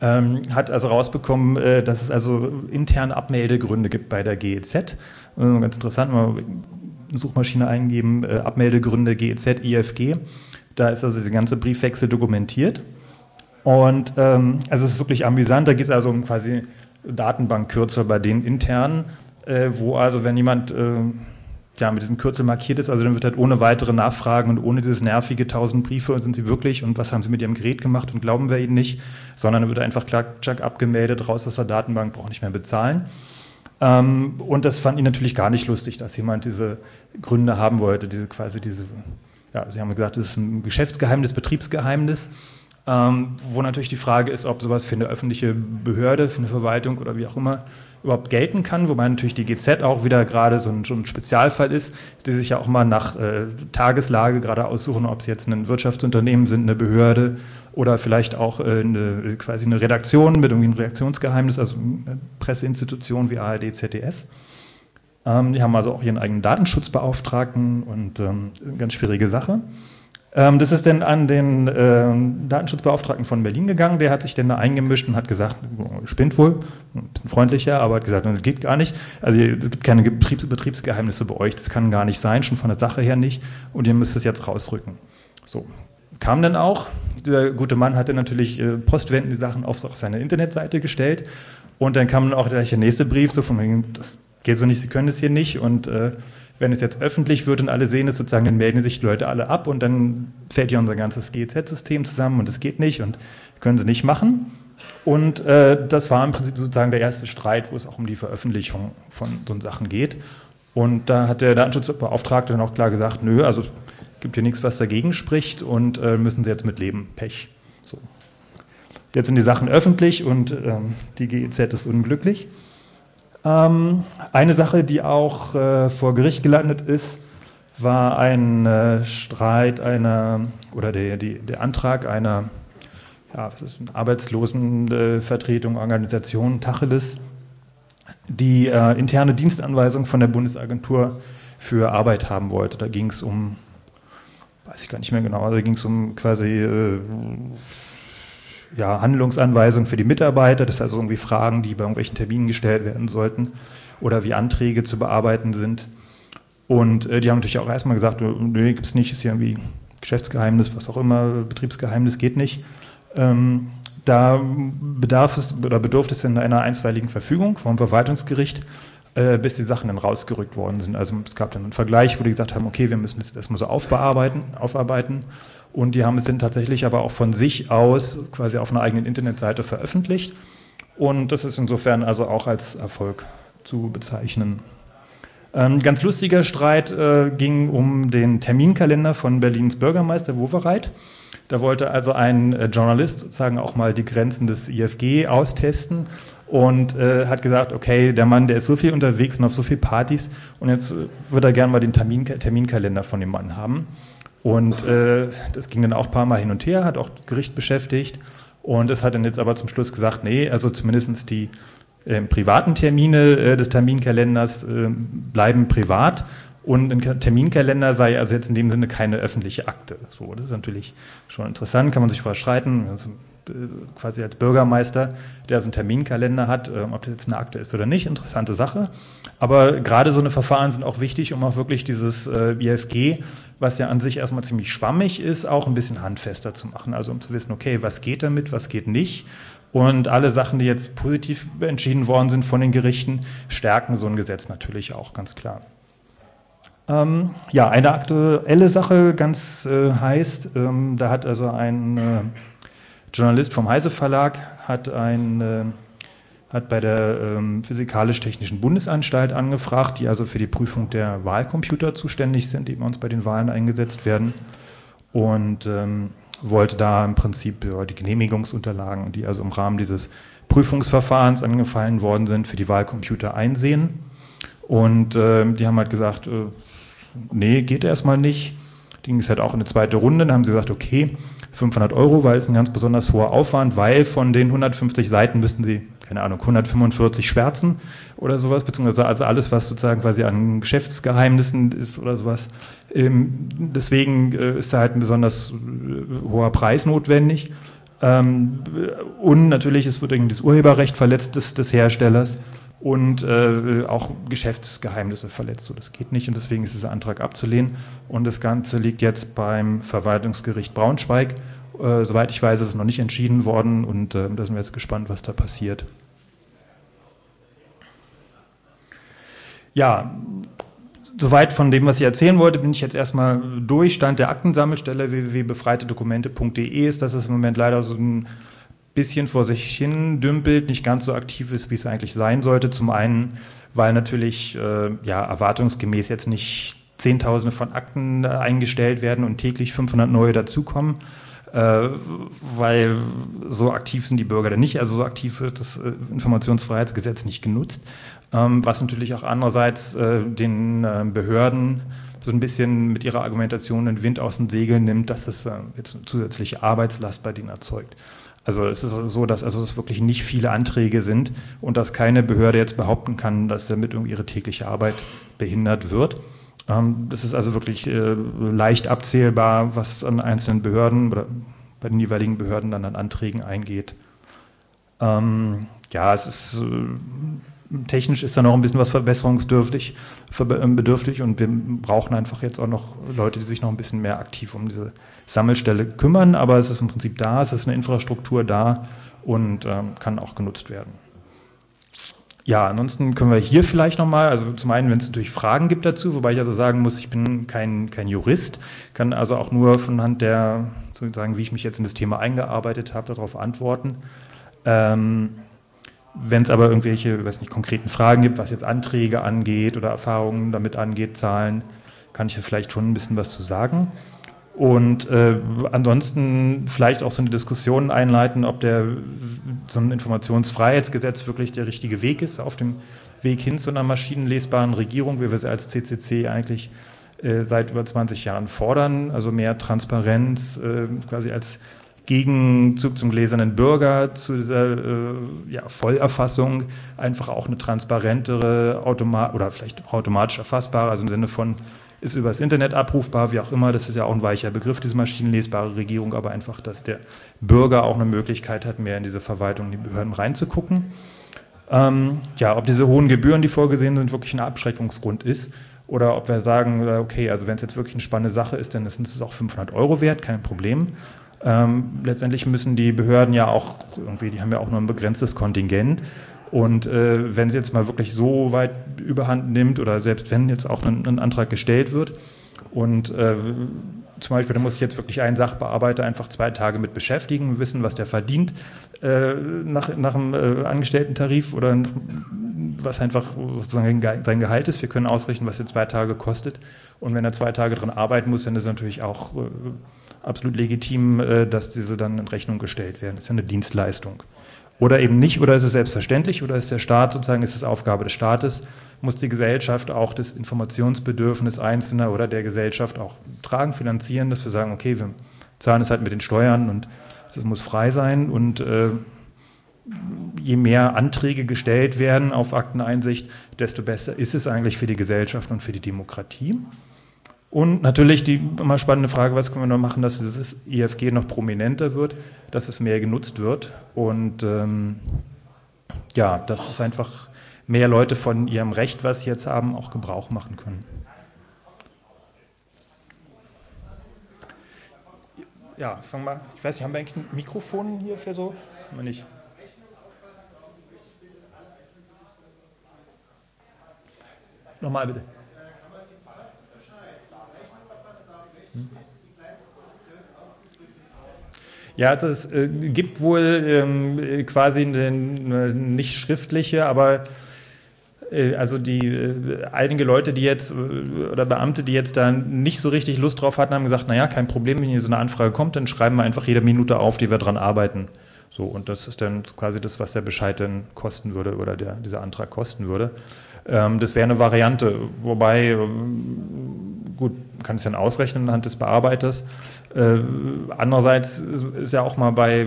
ähm, hat also rausbekommen, äh, dass es also interne Abmeldegründe gibt bei der GEZ. Äh, ganz interessant, mal eine Suchmaschine eingeben, äh, Abmeldegründe GEZ, IFG. Da ist also der ganze Briefwechsel dokumentiert. Und ähm, also es ist wirklich amüsant, da geht es also um quasi Datenbankkürzel bei den internen, äh, wo also wenn jemand äh, ja, mit diesem Kürzel markiert ist. Also dann wird halt ohne weitere Nachfragen und ohne dieses nervige tausend Briefe und sind sie wirklich und was haben sie mit ihrem Gerät gemacht und glauben wir ihnen nicht, sondern dann wird einfach klack, abgemeldet, raus aus der Datenbank, braucht nicht mehr bezahlen. Ähm, und das fand ich natürlich gar nicht lustig, dass jemand diese Gründe haben wollte, diese quasi diese, ja, Sie haben gesagt, das ist ein Geschäftsgeheimnis, Betriebsgeheimnis. Ähm, wo natürlich die Frage ist, ob sowas für eine öffentliche Behörde, für eine Verwaltung oder wie auch immer überhaupt gelten kann, wobei natürlich die GZ auch wieder gerade so ein, so ein Spezialfall ist, die sich ja auch mal nach äh, Tageslage gerade aussuchen, ob sie jetzt ein Wirtschaftsunternehmen sind, eine Behörde oder vielleicht auch äh, eine, quasi eine Redaktion mit irgendwie einem Redaktionsgeheimnis, also eine Presseinstitution wie ARD, ZDF. Ähm, die haben also auch ihren eigenen Datenschutzbeauftragten und ähm, eine ganz schwierige Sache. Ähm, das ist dann an den äh, Datenschutzbeauftragten von Berlin gegangen, der hat sich dann da eingemischt und hat gesagt, spinnt wohl, ein bisschen freundlicher, aber hat gesagt, das geht gar nicht. Also es gibt keine Betriebs Betriebsgeheimnisse bei euch, das kann gar nicht sein, schon von der Sache her nicht. Und ihr müsst es jetzt rausrücken. So, kam dann auch, der gute Mann hatte natürlich äh, postwendend die Sachen auf, auf seine Internetseite gestellt. Und dann kam dann auch gleich der nächste Brief, so von das geht so nicht, Sie können es hier nicht. Und äh, wenn es jetzt öffentlich wird und alle sehen es sozusagen, dann melden sich die Leute alle ab und dann fällt ja unser ganzes GEZ-System zusammen und es geht nicht und können sie nicht machen. Und äh, das war im Prinzip sozusagen der erste Streit, wo es auch um die Veröffentlichung von so Sachen geht. Und da hat der Datenschutzbeauftragte dann auch klar gesagt, nö, also gibt hier nichts, was dagegen spricht und äh, müssen sie jetzt mit leben. Pech. So. Jetzt sind die Sachen öffentlich und ähm, die GEZ ist unglücklich. Ähm, eine Sache, die auch äh, vor Gericht gelandet ist, war ein äh, Streit einer oder der, die, der Antrag einer ja, Arbeitslosenvertretung, Organisation, Tacheles, die äh, interne Dienstanweisung von der Bundesagentur für Arbeit haben wollte. Da ging es um, weiß ich gar nicht mehr genau, da ging es um quasi äh, ja, Handlungsanweisungen für die Mitarbeiter, das sind also irgendwie Fragen, die bei irgendwelchen Terminen gestellt werden sollten oder wie Anträge zu bearbeiten sind. Und äh, die haben natürlich auch erstmal gesagt, nö, gibt es nicht, ist hier irgendwie Geschäftsgeheimnis, was auch immer, Betriebsgeheimnis geht nicht. Ähm, da bedarf es oder bedurfte es in einer einstweiligen Verfügung vom Verwaltungsgericht, äh, bis die Sachen dann rausgerückt worden sind. Also es gab dann einen Vergleich, wo die gesagt haben, okay, wir müssen das erstmal so aufbearbeiten, aufarbeiten und die haben es dann tatsächlich aber auch von sich aus quasi auf einer eigenen Internetseite veröffentlicht. Und das ist insofern also auch als Erfolg zu bezeichnen. Ein ähm, ganz lustiger Streit äh, ging um den Terminkalender von Berlins Bürgermeister Wowereit. Da wollte also ein äh, Journalist sozusagen auch mal die Grenzen des IFG austesten und äh, hat gesagt, okay, der Mann, der ist so viel unterwegs und auf so viele Partys und jetzt äh, würde er gerne mal den Termin Terminkalender von dem Mann haben. Und äh, das ging dann auch ein paar Mal hin und her, hat auch das Gericht beschäftigt. Und es hat dann jetzt aber zum Schluss gesagt, nee, also zumindest die äh, privaten Termine äh, des Terminkalenders äh, bleiben privat. Und ein Terminkalender sei also jetzt in dem Sinne keine öffentliche Akte. So, das ist natürlich schon interessant, kann man sich überschreiten. Also quasi als Bürgermeister, der so einen Terminkalender hat, äh, ob das jetzt eine Akte ist oder nicht, interessante Sache. Aber gerade so eine Verfahren sind auch wichtig, um auch wirklich dieses äh, IFG, was ja an sich erstmal ziemlich schwammig ist, auch ein bisschen handfester zu machen. Also um zu wissen, okay, was geht damit, was geht nicht. Und alle Sachen, die jetzt positiv entschieden worden sind von den Gerichten, stärken so ein Gesetz natürlich auch ganz klar. Ähm, ja, eine aktuelle Sache ganz äh, heißt, ähm, da hat also ein äh, Journalist vom Heise Verlag hat, ein, äh, hat bei der ähm, Physikalisch-Technischen Bundesanstalt angefragt, die also für die Prüfung der Wahlcomputer zuständig sind, die bei uns bei den Wahlen eingesetzt werden. Und ähm, wollte da im Prinzip ja, die Genehmigungsunterlagen, die also im Rahmen dieses Prüfungsverfahrens angefallen worden sind, für die Wahlcomputer einsehen. Und äh, die haben halt gesagt, äh, nee, geht erstmal nicht. Die ging es halt auch in eine zweite Runde. Dann haben sie gesagt, okay, 500 Euro, weil es ein ganz besonders hoher Aufwand, weil von den 150 Seiten müssten sie, keine Ahnung, 145 schwärzen oder sowas, beziehungsweise also alles, was sozusagen quasi an Geschäftsgeheimnissen ist oder sowas. Ähm, deswegen äh, ist da halt ein besonders äh, hoher Preis notwendig. Ähm, und natürlich, es wird irgendwie das Urheberrecht verletzt des, des Herstellers und äh, auch Geschäftsgeheimnisse verletzt. So, das geht nicht und deswegen ist dieser Antrag abzulehnen. Und das Ganze liegt jetzt beim Verwaltungsgericht Braunschweig. Äh, soweit ich weiß, ist es noch nicht entschieden worden und äh, da sind wir jetzt gespannt, was da passiert. Ja, soweit von dem, was ich erzählen wollte, bin ich jetzt erstmal durch. Stand der Aktensammelstelle www.befreitedokumente.de ist, dass es im Moment leider so ein bisschen vor sich hin dümpelt, nicht ganz so aktiv ist, wie es eigentlich sein sollte. Zum einen, weil natürlich äh, ja, erwartungsgemäß jetzt nicht Zehntausende von Akten eingestellt werden und täglich 500 neue dazukommen, äh, weil so aktiv sind die Bürger dann nicht, also so aktiv wird das äh, Informationsfreiheitsgesetz nicht genutzt, ähm, was natürlich auch andererseits äh, den äh, Behörden so ein bisschen mit ihrer Argumentation den Wind aus den Segeln nimmt, dass es äh, jetzt eine zusätzliche Arbeitslast bei denen erzeugt. Also es ist so, dass also es wirklich nicht viele Anträge sind und dass keine Behörde jetzt behaupten kann, dass damit irgendwie ihre tägliche Arbeit behindert wird. Ähm, das ist also wirklich äh, leicht abzählbar, was an einzelnen Behörden oder bei den jeweiligen Behörden dann an Anträgen eingeht. Ähm, ja, es ist äh, technisch ist da noch ein bisschen was verbesserungsbedürftig bedürftig und wir brauchen einfach jetzt auch noch Leute, die sich noch ein bisschen mehr aktiv um diese Sammelstelle kümmern, aber es ist im Prinzip da, es ist eine Infrastruktur da und ähm, kann auch genutzt werden. Ja, ansonsten können wir hier vielleicht nochmal, also zum einen, wenn es natürlich Fragen gibt dazu, wobei ich also sagen muss, ich bin kein, kein Jurist, kann also auch nur von Hand der, sozusagen, wie ich mich jetzt in das Thema eingearbeitet habe, darauf antworten. Ähm, wenn es aber irgendwelche, weiß nicht, konkreten Fragen gibt, was jetzt Anträge angeht oder Erfahrungen damit angeht, Zahlen, kann ich ja vielleicht schon ein bisschen was zu sagen. Und äh, ansonsten vielleicht auch so eine Diskussion einleiten, ob der, so ein Informationsfreiheitsgesetz wirklich der richtige Weg ist auf dem Weg hin zu einer maschinenlesbaren Regierung, wie wir sie als CCC eigentlich äh, seit über 20 Jahren fordern. Also mehr Transparenz, äh, quasi als Gegenzug zum gläsernen Bürger, zu dieser äh, ja, Vollerfassung, einfach auch eine transparentere Automat oder vielleicht automatisch erfassbare, also im Sinne von ist übers Internet abrufbar, wie auch immer. Das ist ja auch ein weicher Begriff, diese maschinenlesbare Regierung, aber einfach, dass der Bürger auch eine Möglichkeit hat, mehr in diese Verwaltung, in die Behörden reinzugucken. Ähm, ja, ob diese hohen Gebühren, die vorgesehen sind, wirklich ein Abschreckungsgrund ist oder ob wir sagen, äh, okay, also wenn es jetzt wirklich eine spannende Sache ist, dann ist es auch 500 Euro wert, kein Problem. Ähm, letztendlich müssen die Behörden ja auch irgendwie, die haben ja auch nur ein begrenztes Kontingent und äh, wenn sie jetzt mal wirklich so weit überhand nimmt oder selbst wenn jetzt auch ein, ein Antrag gestellt wird und äh, zum Beispiel, da muss ich jetzt wirklich einen Sachbearbeiter einfach zwei Tage mit beschäftigen, wissen, was der verdient äh, nach, nach dem äh, Angestellten-Tarif oder was einfach sozusagen sein Gehalt ist. Wir können ausrechnen, was er zwei Tage kostet. Und wenn er zwei Tage dran arbeiten muss, dann ist es natürlich auch äh, absolut legitim, äh, dass diese dann in Rechnung gestellt werden. Das ist ja eine Dienstleistung. Oder eben nicht, oder ist es selbstverständlich, oder ist der Staat sozusagen, ist es Aufgabe des Staates, muss die Gesellschaft auch das Informationsbedürfnis Einzelner oder der Gesellschaft auch tragen, finanzieren, dass wir sagen, okay, wir zahlen es halt mit den Steuern und es muss frei sein und äh, je mehr Anträge gestellt werden auf Akteneinsicht, desto besser ist es eigentlich für die Gesellschaft und für die Demokratie. Und natürlich die immer spannende Frage, was können wir noch machen, dass dieses IFG noch prominenter wird, dass es mehr genutzt wird und ähm, ja, dass es einfach mehr Leute von ihrem Recht, was sie jetzt haben, auch Gebrauch machen können. Ja, fangen wir. Ich weiß nicht, haben wir eigentlich ein Mikrofon hier für so? Haben wir nicht. Nochmal bitte. Ja, also es äh, gibt wohl ähm, quasi eine, eine, nicht schriftliche, aber äh, also die äh, einige Leute, die jetzt äh, oder Beamte, die jetzt da nicht so richtig Lust drauf hatten, haben gesagt, naja, kein Problem, wenn hier so eine Anfrage kommt, dann schreiben wir einfach jede Minute auf, die wir dran arbeiten. So, und das ist dann quasi das, was der Bescheid dann kosten würde oder der, dieser Antrag kosten würde. Ähm, das wäre eine Variante, wobei, ähm, gut, kann es dann ausrechnen anhand des Bearbeiters. Äh, andererseits ist ja auch mal bei äh,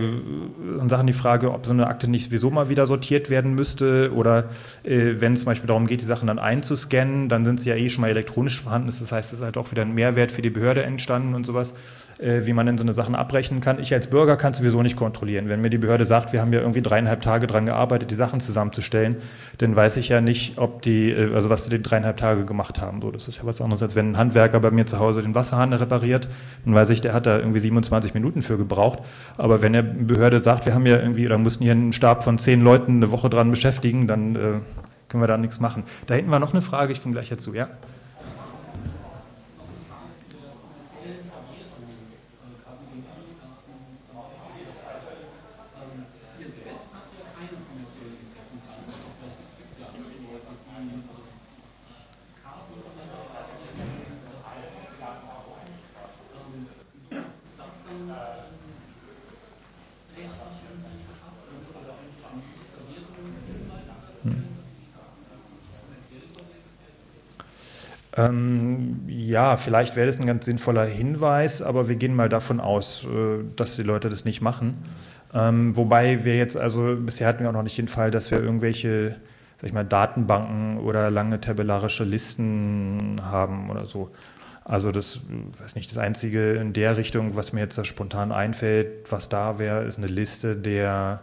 Sachen die Frage, ob so eine Akte nicht sowieso mal wieder sortiert werden müsste oder äh, wenn es zum Beispiel darum geht, die Sachen dann einzuscannen, dann sind sie ja eh schon mal elektronisch vorhanden. Das heißt, es ist halt auch wieder ein Mehrwert für die Behörde entstanden und sowas. Äh, wie man denn so eine Sachen abrechnen kann. Ich als Bürger kann es sowieso nicht kontrollieren. Wenn mir die Behörde sagt, wir haben ja irgendwie dreieinhalb Tage dran gearbeitet, die Sachen zusammenzustellen, dann weiß ich ja nicht, ob die, äh, also was die dreieinhalb Tage gemacht haben. So, das ist ja was anderes, als wenn ein Handwerker bei mir zu Hause den Wasserhahn repariert, dann weiß ich, der hat da irgendwie 27 Minuten für gebraucht. Aber wenn der Behörde sagt, wir haben ja irgendwie oder mussten hier einen Stab von zehn Leuten eine Woche dran beschäftigen, dann äh, können wir da nichts machen. Da hinten war noch eine Frage, ich komme gleich dazu, ja. Ähm, ja, vielleicht wäre das ein ganz sinnvoller Hinweis, aber wir gehen mal davon aus, äh, dass die Leute das nicht machen. Ähm, wobei wir jetzt, also bisher hatten wir auch noch nicht den Fall, dass wir irgendwelche, sag ich mal, Datenbanken oder lange tabellarische Listen haben oder so. Also das, weiß nicht, das Einzige in der Richtung, was mir jetzt da spontan einfällt, was da wäre, ist eine Liste der,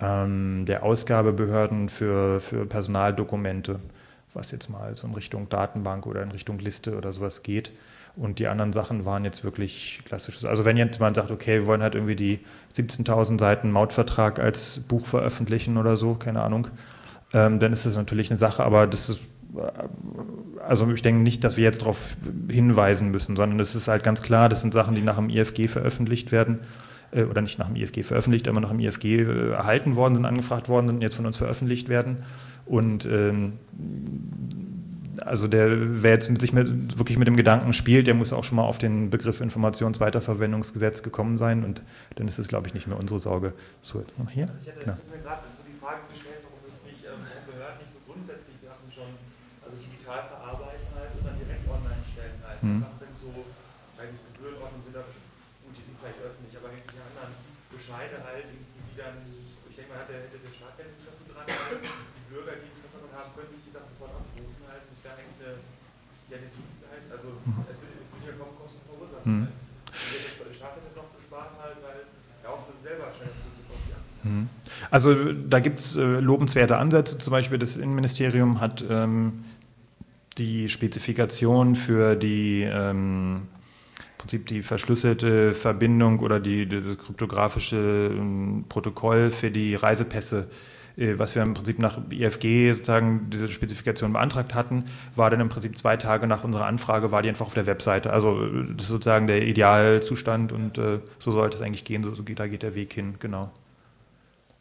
ähm, der Ausgabebehörden für, für Personaldokumente was jetzt mal so in Richtung Datenbank oder in Richtung Liste oder sowas geht. Und die anderen Sachen waren jetzt wirklich klassisches. Also wenn jetzt jemand sagt, okay, wir wollen halt irgendwie die 17.000 Seiten Mautvertrag als Buch veröffentlichen oder so, keine Ahnung, ähm, dann ist das natürlich eine Sache, aber das ist, äh, also ich denke nicht, dass wir jetzt darauf hinweisen müssen, sondern es ist halt ganz klar, das sind Sachen, die nach dem IFG veröffentlicht werden äh, oder nicht nach dem IFG veröffentlicht, aber nach dem IFG äh, erhalten worden sind, angefragt worden sind und jetzt von uns veröffentlicht werden. Und ähm, also der, wer jetzt mit sich mit, wirklich mit dem Gedanken spielt, der muss auch schon mal auf den Begriff Informationsweiterverwendungsgesetz gekommen sein und dann ist es, glaube ich, nicht mehr unsere Sorge. So, hier? Ich hätte, genau. mir gerade so die Frage gestellt, warum es nicht, ähm, Behörden nicht so grundsätzlich Sachen schon, also digital verarbeiten halt und dann direkt online stellen halt. Mhm. Wenn so, eigentlich Gebührenordnung sind da, gut, die sind vielleicht öffentlich, aber irgendwelche anderen Bescheide halt, die dann, ich denke mal, hätte der Staat ja Interesse dran, halt, Bürger, die Interesse daran haben, können sich die Sachen sofort abrufen halt. Das wäre eigentlich eine, ja, eine Dienstleistung. Also mhm. es würde, es würde ja kaum Kosten verursachen. Mhm. Halt. Der Staat hätte es noch zu sparen halt, weil er auch selber schnell zuzukommen ja. Mhm. Also da gibt es äh, lobenswerte Ansätze. Zum Beispiel das Innenministerium hat ähm, die Spezifikation für die ähm, Prinzip die verschlüsselte Verbindung oder die, das kryptografische ähm, Protokoll für die Reisepässe äh, was wir im Prinzip nach IFG sozusagen diese Spezifikation beantragt hatten, war dann im Prinzip zwei Tage nach unserer Anfrage, war die einfach auf der Webseite. Also das ist sozusagen der Idealzustand und äh, so sollte es eigentlich gehen, so, da geht der Weg hin, genau.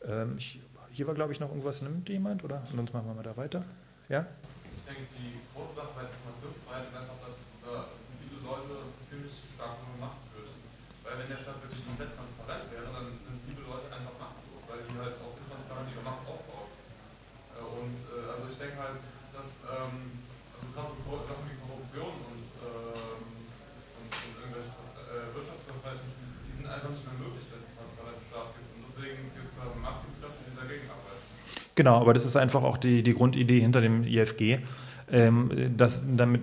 Ähm, ich, hier war, glaube ich, noch irgendwas, nimmt jemand oder? Sonst machen wir mal da weiter. Ja? Ich denke, die große Sache bei Informationsfreiheit ist einfach, dass äh, viele Leute ziemlich stark gemacht wird. Weil wenn der Staat wirklich komplett transparent wäre, dann sind viele Leute einfach machtlos, weil die halt auch intransparente Macht aufbaut. Äh, und äh, also ich denke halt, dass ähm, also gerade so Sachen wie Korruption und, ähm, und, und irgendwelche äh, Wirtschaftsverbrechen, die sind einfach nicht mehr möglich, wenn es einen transparenten Staat gibt. Und deswegen gibt es massiv Kräfte, die dagegen arbeiten. Genau, aber das ist einfach auch die, die Grundidee hinter dem IFG ähm, das damit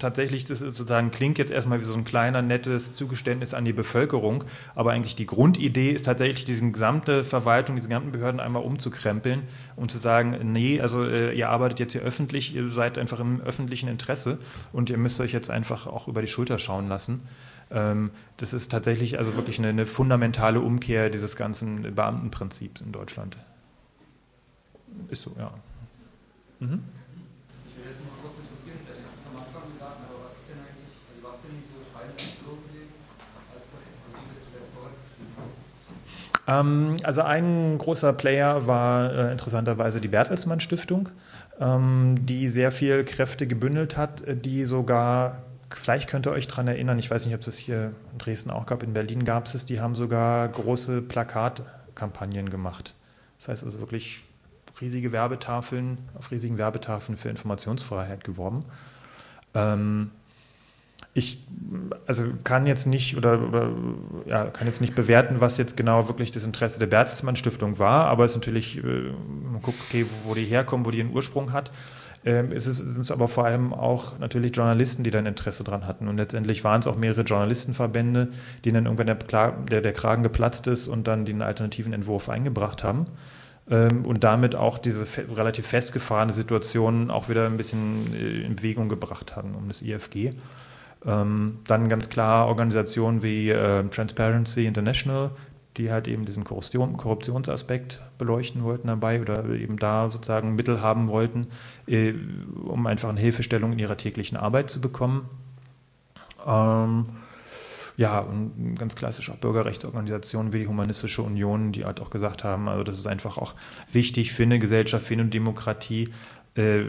tatsächlich das sozusagen klingt jetzt erstmal wie so ein kleiner, nettes Zugeständnis an die Bevölkerung, aber eigentlich die Grundidee ist tatsächlich, diese gesamte Verwaltung, diese gesamten Behörden einmal umzukrempeln und zu sagen, nee, also äh, ihr arbeitet jetzt hier öffentlich, ihr seid einfach im öffentlichen Interesse und ihr müsst euch jetzt einfach auch über die Schulter schauen lassen. Ähm, das ist tatsächlich also wirklich eine, eine fundamentale Umkehr dieses ganzen Beamtenprinzips in Deutschland. Ist so, ja. Mhm. Ähm, also ein großer Player war äh, interessanterweise die Bertelsmann Stiftung, ähm, die sehr viel Kräfte gebündelt hat, äh, die sogar, vielleicht könnt ihr euch daran erinnern, ich weiß nicht, ob es das hier in Dresden auch gab, in Berlin gab es es, die haben sogar große Plakatkampagnen gemacht. Das heißt also wirklich riesige Werbetafeln, auf riesigen Werbetafeln für Informationsfreiheit geworben. Ähm, ich also kann jetzt nicht oder, oder ja, kann jetzt nicht bewerten, was jetzt genau wirklich das Interesse der Bertelsmann Stiftung war, aber es ist natürlich, äh, man guckt, okay, wo, wo, die herkommen, wo die ihren Ursprung hat. Ähm, es sind es aber vor allem auch natürlich Journalisten, die dann Interesse dran hatten. Und letztendlich waren es auch mehrere Journalistenverbände, dann irgendwann der, der, der Kragen geplatzt ist und dann den alternativen Entwurf eingebracht haben ähm, und damit auch diese fe relativ festgefahrene Situation auch wieder ein bisschen äh, in Bewegung gebracht haben um das IFG. Ähm, dann ganz klar Organisationen wie äh, Transparency International, die halt eben diesen Korruption, Korruptionsaspekt beleuchten wollten dabei oder eben da sozusagen Mittel haben wollten, äh, um einfach eine Hilfestellung in ihrer täglichen Arbeit zu bekommen. Ähm, ja, und ganz klassisch auch Bürgerrechtsorganisationen wie die Humanistische Union, die halt auch gesagt haben, also das ist einfach auch wichtig für eine Gesellschaft, für eine Demokratie, äh,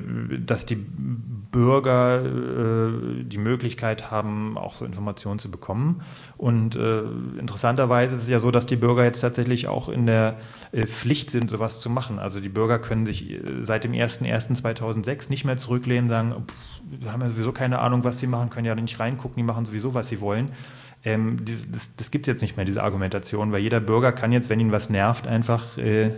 dass die Bürger äh, die Möglichkeit haben, auch so Informationen zu bekommen. Und äh, interessanterweise ist es ja so, dass die Bürger jetzt tatsächlich auch in der äh, Pflicht sind, sowas zu machen. Also die Bürger können sich äh, seit dem 01.01.2006 nicht mehr zurücklehnen, sagen, pff, wir haben ja sowieso keine Ahnung, was sie machen, können ja nicht reingucken, die machen sowieso, was sie wollen. Ähm, das das gibt es jetzt nicht mehr, diese Argumentation, weil jeder Bürger kann jetzt, wenn ihn was nervt, einfach äh,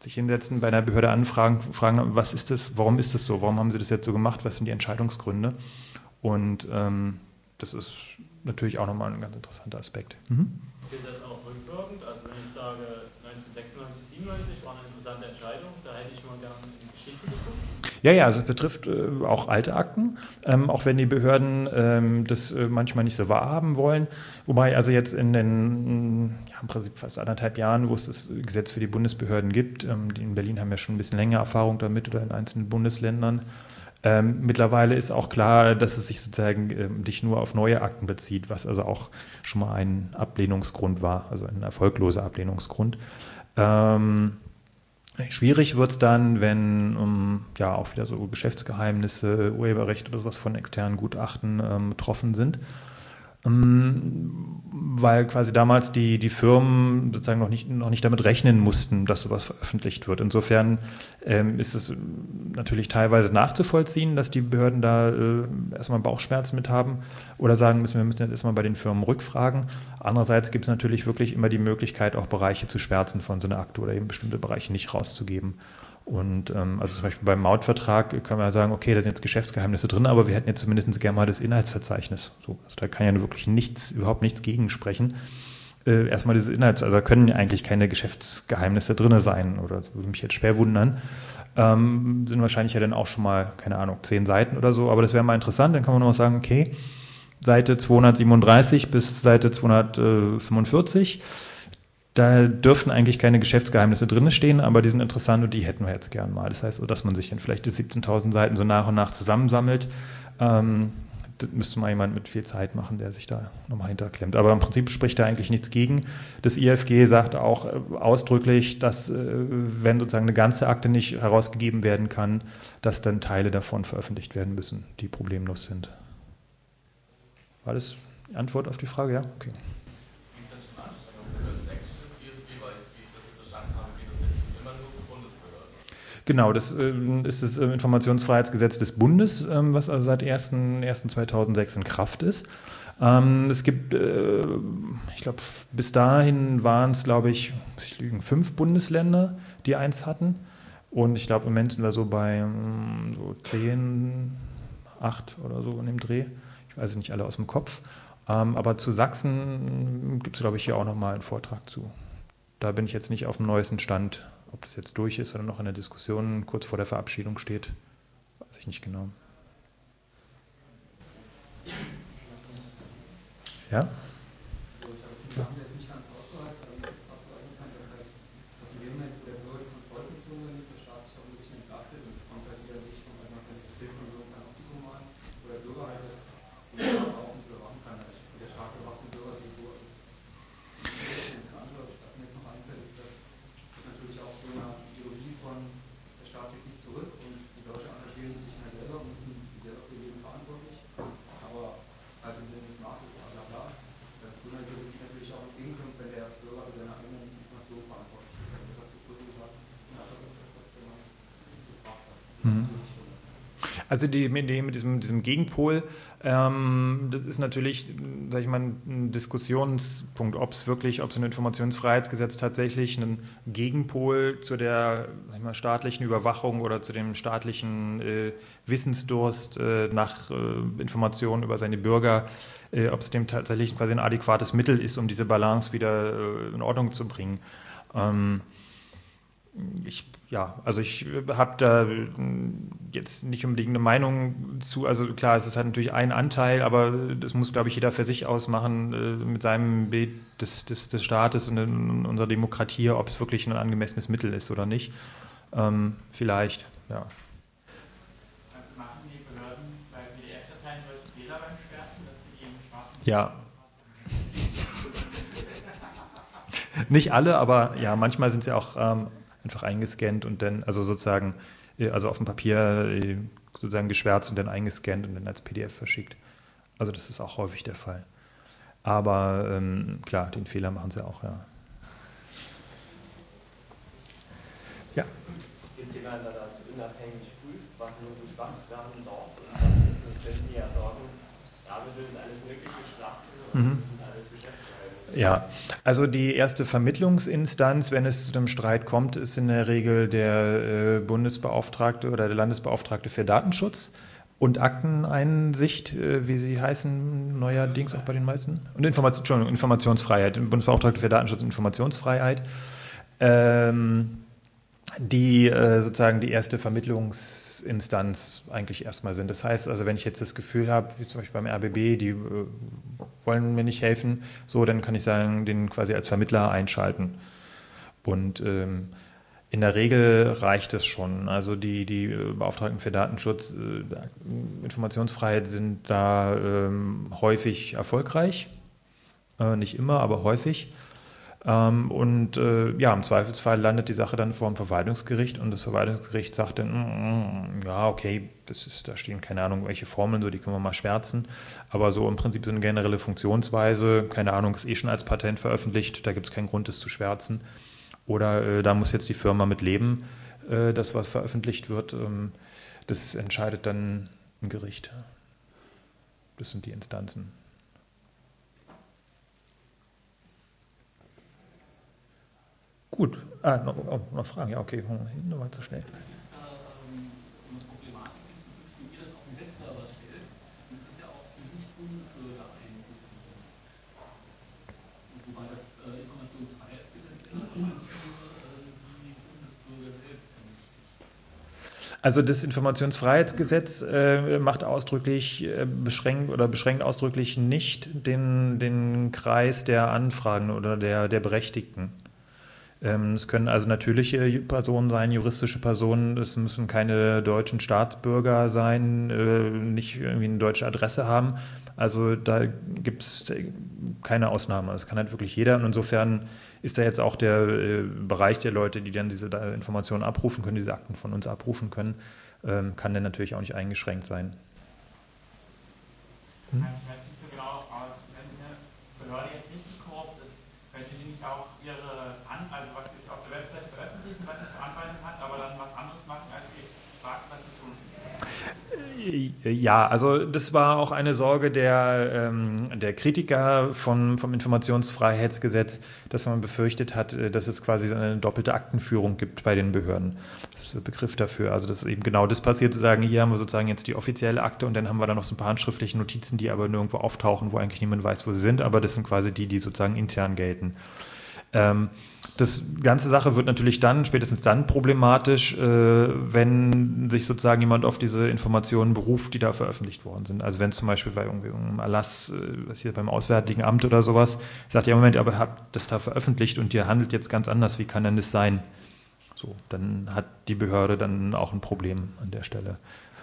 sich hinsetzen, bei einer Behörde anfragen, fragen, was ist das, warum ist das so, warum haben sie das jetzt so gemacht, was sind die Entscheidungsgründe? Und ähm, das ist natürlich auch nochmal ein ganz interessanter Aspekt. Mhm. Gilt das auch rückwirkend? Also wenn ich sage, 1996, 97 war eine interessante Entscheidung, da hätte ich mal gerne in die Geschichte geguckt. Ja, ja, also es betrifft äh, auch alte Akten, ähm, auch wenn die Behörden ähm, das äh, manchmal nicht so wahrhaben wollen. Wobei also jetzt in den ja, im Prinzip fast anderthalb Jahren, wo es das Gesetz für die Bundesbehörden gibt, ähm, die in Berlin haben ja schon ein bisschen länger Erfahrung damit oder in einzelnen Bundesländern. Ähm, mittlerweile ist auch klar, dass es sich sozusagen ähm, nicht nur auf neue Akten bezieht, was also auch schon mal ein Ablehnungsgrund war, also ein erfolgloser Ablehnungsgrund. Ähm, Schwierig wird es dann, wenn um, ja auch wieder so Geschäftsgeheimnisse, Urheberrecht oder sowas von externen Gutachten ähm, betroffen sind. Ähm, weil quasi damals die, die Firmen sozusagen noch nicht, noch nicht damit rechnen mussten, dass sowas veröffentlicht wird. Insofern ähm, ist es natürlich teilweise nachzuvollziehen, dass die Behörden da äh, erstmal Bauchschmerzen mit haben oder sagen müssen, wir müssen jetzt erstmal bei den Firmen rückfragen. Andererseits gibt es natürlich wirklich immer die Möglichkeit, auch Bereiche zu schwärzen von so einer Akte oder eben bestimmte Bereiche nicht rauszugeben. Und ähm, also zum Beispiel beim Mautvertrag können wir sagen, okay, da sind jetzt Geschäftsgeheimnisse drin, aber wir hätten jetzt zumindest gerne mal das Inhaltsverzeichnis. So, also da kann ja wirklich nichts, überhaupt nichts gegensprechen. Äh, erstmal dieses Inhalts, also da können eigentlich keine Geschäftsgeheimnisse drin sein, oder das würde mich jetzt schwer wundern. Ähm, sind wahrscheinlich ja dann auch schon mal, keine Ahnung, zehn Seiten oder so, aber das wäre mal interessant, dann kann man noch sagen, okay, Seite 237 bis Seite 245 da dürften eigentlich keine Geschäftsgeheimnisse drin stehen, aber die sind interessant und die hätten wir jetzt gern mal. Das heißt, dass man sich dann vielleicht die 17.000 Seiten so nach und nach zusammensammelt. Ähm, das müsste mal jemand mit viel Zeit machen, der sich da nochmal hinterklemmt. Aber im Prinzip spricht da eigentlich nichts gegen. Das IFG sagt auch äh, ausdrücklich, dass, äh, wenn sozusagen eine ganze Akte nicht herausgegeben werden kann, dass dann Teile davon veröffentlicht werden müssen, die problemlos sind. War das die Antwort auf die Frage? Ja? Okay. Genau, das äh, ist das äh, Informationsfreiheitsgesetz des Bundes, ähm, was also seit 1.1.2006 in Kraft ist. Ähm, es gibt, äh, ich glaube, bis dahin waren es, glaube ich, muss ich lügen, fünf Bundesländer, die eins hatten. Und ich glaube, im Moment sind wir so bei ähm, so zehn, acht oder so in dem Dreh. Ich weiß nicht alle aus dem Kopf. aber zu Sachsen gibt es, glaube ich, hier auch nochmal einen Vortrag zu. Da bin ich jetzt nicht auf dem neuesten Stand ob das jetzt durch ist oder noch in der Diskussion kurz vor der Verabschiedung steht, weiß ich nicht genau. Ja? Also die, Idee mit diesem, diesem Gegenpol, ähm, das ist natürlich, sage ich mal, ein Diskussionspunkt, ob es wirklich, ob so ein Informationsfreiheitsgesetz tatsächlich einen Gegenpol zu der sag ich mal, staatlichen Überwachung oder zu dem staatlichen äh, Wissensdurst äh, nach äh, Informationen über seine Bürger, äh, ob es dem tatsächlich quasi ein adäquates Mittel ist, um diese Balance wieder äh, in Ordnung zu bringen. Ähm, ich, ja, also ich habe da jetzt nicht unbedingt eine Meinung zu. Also klar, es ist halt natürlich ein Anteil, aber das muss, glaube ich, jeder für sich ausmachen äh, mit seinem Bild des, des, des Staates und in unserer Demokratie, ob es wirklich ein angemessenes Mittel ist oder nicht. Ähm, vielleicht, ja. Machen die Behörden bei PDF-Dateien solche Fehler beim Schwärzen, dass sie eben schwarzen Ja. Nicht alle, aber ja, manchmal sind sie auch ähm, einfach eingescannt und dann, also sozusagen äh, also auf dem Papier äh, sozusagen geschwärzt und dann eingescannt und dann als PDF verschickt. Also das ist auch häufig der Fall. Aber ähm, klar, den Fehler machen sie auch, ja. Ja. Gibt es jemanden, der das unabhängig prüft, was nun geschwatzt werden darf? Und was ist, das könnten ja sagen, ja, wir uns alles Mögliche schwachsen und mhm. das sind. Ja, also die erste Vermittlungsinstanz, wenn es zu einem Streit kommt, ist in der Regel der äh, Bundesbeauftragte oder der Landesbeauftragte für Datenschutz und Akteneinsicht, äh, wie sie heißen, neuerdings auch bei den meisten. Und Information, Informationsfreiheit, Bundesbeauftragte für Datenschutz und Informationsfreiheit. Ähm, die äh, sozusagen die erste Vermittlungsinstanz eigentlich erstmal sind. Das heißt also, wenn ich jetzt das Gefühl habe, wie zum Beispiel beim RBB, die äh, wollen mir nicht helfen, so, dann kann ich sagen, den quasi als Vermittler einschalten. Und ähm, in der Regel reicht es schon. Also die, die Beauftragten für Datenschutz, äh, Informationsfreiheit sind da ähm, häufig erfolgreich. Äh, nicht immer, aber häufig. Ähm, und äh, ja, im Zweifelsfall landet die Sache dann vor dem Verwaltungsgericht und das Verwaltungsgericht sagt dann, mm, mm, ja, okay, das ist, da stehen keine Ahnung, welche Formeln, so die können wir mal schwärzen. Aber so im Prinzip so eine generelle Funktionsweise, keine Ahnung, ist eh schon als Patent veröffentlicht, da gibt es keinen Grund, das zu schwärzen. Oder äh, da muss jetzt die Firma mit leben, äh, dass was veröffentlicht wird. Ähm, das entscheidet dann ein Gericht. Das sind die Instanzen. Gut. Ah, noch, oh, noch Fragen? Ja, okay. Hinten war zu schnell. Also das Informationsfreiheitsgesetz äh, macht ausdrücklich äh, beschränkt oder beschränkt ausdrücklich nicht den, den Kreis der Anfragen oder der, der Berechtigten. Ähm, es können also natürliche Personen sein, juristische Personen, es müssen keine deutschen Staatsbürger sein, äh, nicht irgendwie eine deutsche Adresse haben. Also da gibt es keine Ausnahme. Es kann halt wirklich jeder. Und insofern ist da jetzt auch der äh, Bereich der Leute, die dann diese Informationen abrufen können, diese Akten von uns abrufen können, ähm, kann dann natürlich auch nicht eingeschränkt sein. Hm? Genau, wenn eine Behörde jetzt nicht korrupt ist, könnte die nicht auch ihre An also was sie auf der Website veröffentlichen, was sie für Anweisungen hat, aber dann was anderes machen, als sie fragt, was sie tun. Ja, also das war auch eine Sorge der, ähm, der Kritiker von, vom Informationsfreiheitsgesetz, dass man befürchtet hat, äh, dass es quasi eine doppelte Aktenführung gibt bei den Behörden. Das ist der Begriff dafür. Also dass eben genau das passiert, zu sagen, hier haben wir sozusagen jetzt die offizielle Akte und dann haben wir da noch so ein paar handschriftliche Notizen, die aber nirgendwo auftauchen, wo eigentlich niemand weiß, wo sie sind, aber das sind quasi die, die sozusagen intern gelten. Ähm, das ganze Sache wird natürlich dann, spätestens dann problematisch, äh, wenn sich sozusagen jemand auf diese Informationen beruft, die da veröffentlicht worden sind. Also wenn zum Beispiel bei irgendeinem Erlass, äh, was hier beim Auswärtigen Amt oder sowas, sagt, ja Moment, aber habt das da veröffentlicht und ihr handelt jetzt ganz anders, wie kann denn das sein? So, dann hat die Behörde dann auch ein Problem an der Stelle.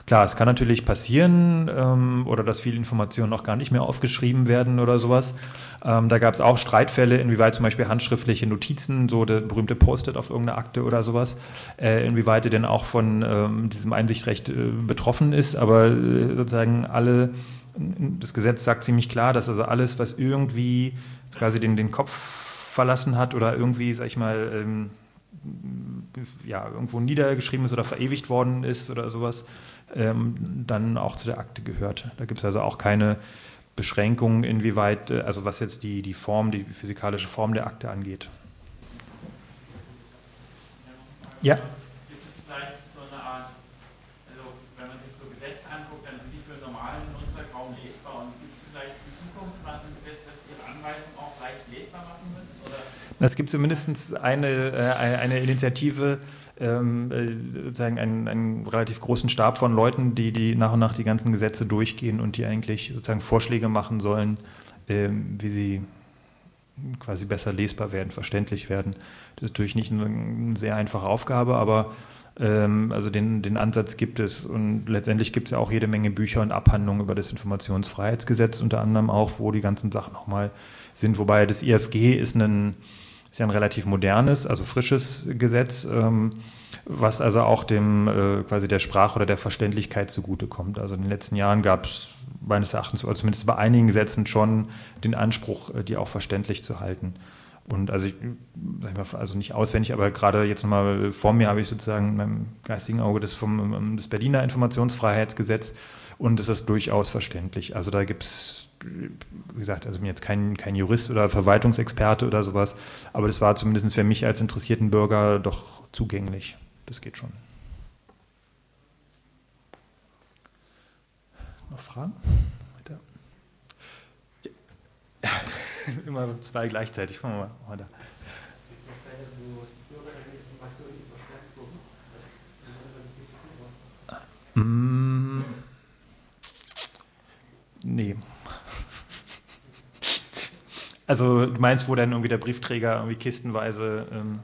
Klar, es kann natürlich passieren ähm, oder dass viele Informationen auch gar nicht mehr aufgeschrieben werden oder sowas. Ähm, da gab es auch Streitfälle, inwieweit zum Beispiel handschriftliche Notizen, so der berühmte Post-it auf irgendeiner Akte oder sowas, äh, inwieweit er denn auch von ähm, diesem Einsichtrecht äh, betroffen ist. Aber äh, sozusagen alle, das Gesetz sagt ziemlich klar, dass also alles, was irgendwie quasi den, den Kopf verlassen hat oder irgendwie, sag ich mal, ähm, ja, irgendwo niedergeschrieben ist oder verewigt worden ist oder sowas, ähm, dann auch zu der Akte gehört. Da gibt es also auch keine Beschränkungen, inwieweit, äh, also was jetzt die, die Form, die physikalische Form der Akte angeht. Ja. Gibt es vielleicht so eine Art, also wenn man sich so Gesetze anguckt, dann sind die für normalen Nutzer kaum lesbar. Und gibt es vielleicht in Zukunft was im Gesetz, das Ihre Anweisungen auch leicht lesbar machen müssen? Oder? Es gibt zumindest eine, äh, eine Initiative, ähm, äh, sozusagen einen, einen relativ großen Stab von Leuten, die, die nach und nach die ganzen Gesetze durchgehen und die eigentlich sozusagen Vorschläge machen sollen, ähm, wie sie quasi besser lesbar werden, verständlich werden. Das ist natürlich nicht eine sehr einfache Aufgabe, aber ähm, also den, den Ansatz gibt es und letztendlich gibt es ja auch jede Menge Bücher und Abhandlungen über das Informationsfreiheitsgesetz unter anderem auch, wo die ganzen Sachen nochmal sind, wobei das IFG ist ein ist ja ein relativ modernes, also frisches Gesetz, ähm, was also auch dem äh, quasi der Sprache oder der Verständlichkeit zugutekommt. Also in den letzten Jahren gab es meines Erachtens, oder zumindest bei einigen Gesetzen schon den Anspruch, äh, die auch verständlich zu halten. Und also ich, sag mal, also nicht auswendig, aber gerade jetzt nochmal vor mir habe ich sozusagen in meinem geistigen Auge das vom ähm, das Berliner Informationsfreiheitsgesetz und es ist durchaus verständlich. Also da gibt es, wie gesagt, also ich bin jetzt kein, kein Jurist oder Verwaltungsexperte oder sowas, aber das war zumindest für mich als interessierten Bürger doch zugänglich. Das geht schon. Noch Fragen? Weiter. Ja. Immer zwei gleichzeitig. Fangen wir mal da. Mm, nee. Also du meinst, wo dann irgendwie der Briefträger irgendwie kistenweise ähm,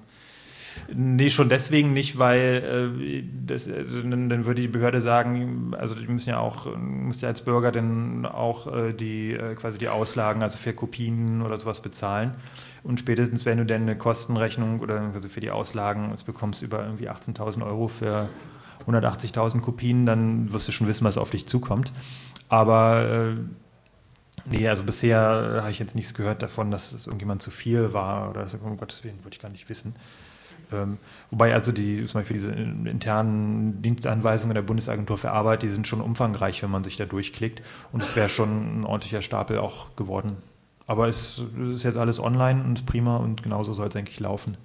Nee, schon deswegen nicht, weil äh, das, also, dann, dann, würde die Behörde sagen, also die müssen ja auch, muss ja als Bürger dann auch äh, die äh, quasi die Auslagen, also für Kopien oder sowas bezahlen. Und spätestens, wenn du dann eine Kostenrechnung oder also für die Auslagen das bekommst über irgendwie 18.000 Euro für 180.000 Kopien, dann wirst du schon wissen, was auf dich zukommt. Aber Nee, also bisher habe ich jetzt nichts gehört davon, dass es irgendjemand zu viel war oder so, um Gottes Willen, wollte ich gar nicht wissen. Ähm, wobei also die, zum Beispiel diese internen Dienstanweisungen der Bundesagentur für Arbeit, die sind schon umfangreich, wenn man sich da durchklickt. Und es wäre schon ein ordentlicher Stapel auch geworden. Aber es ist jetzt alles online und prima und genauso soll es eigentlich laufen.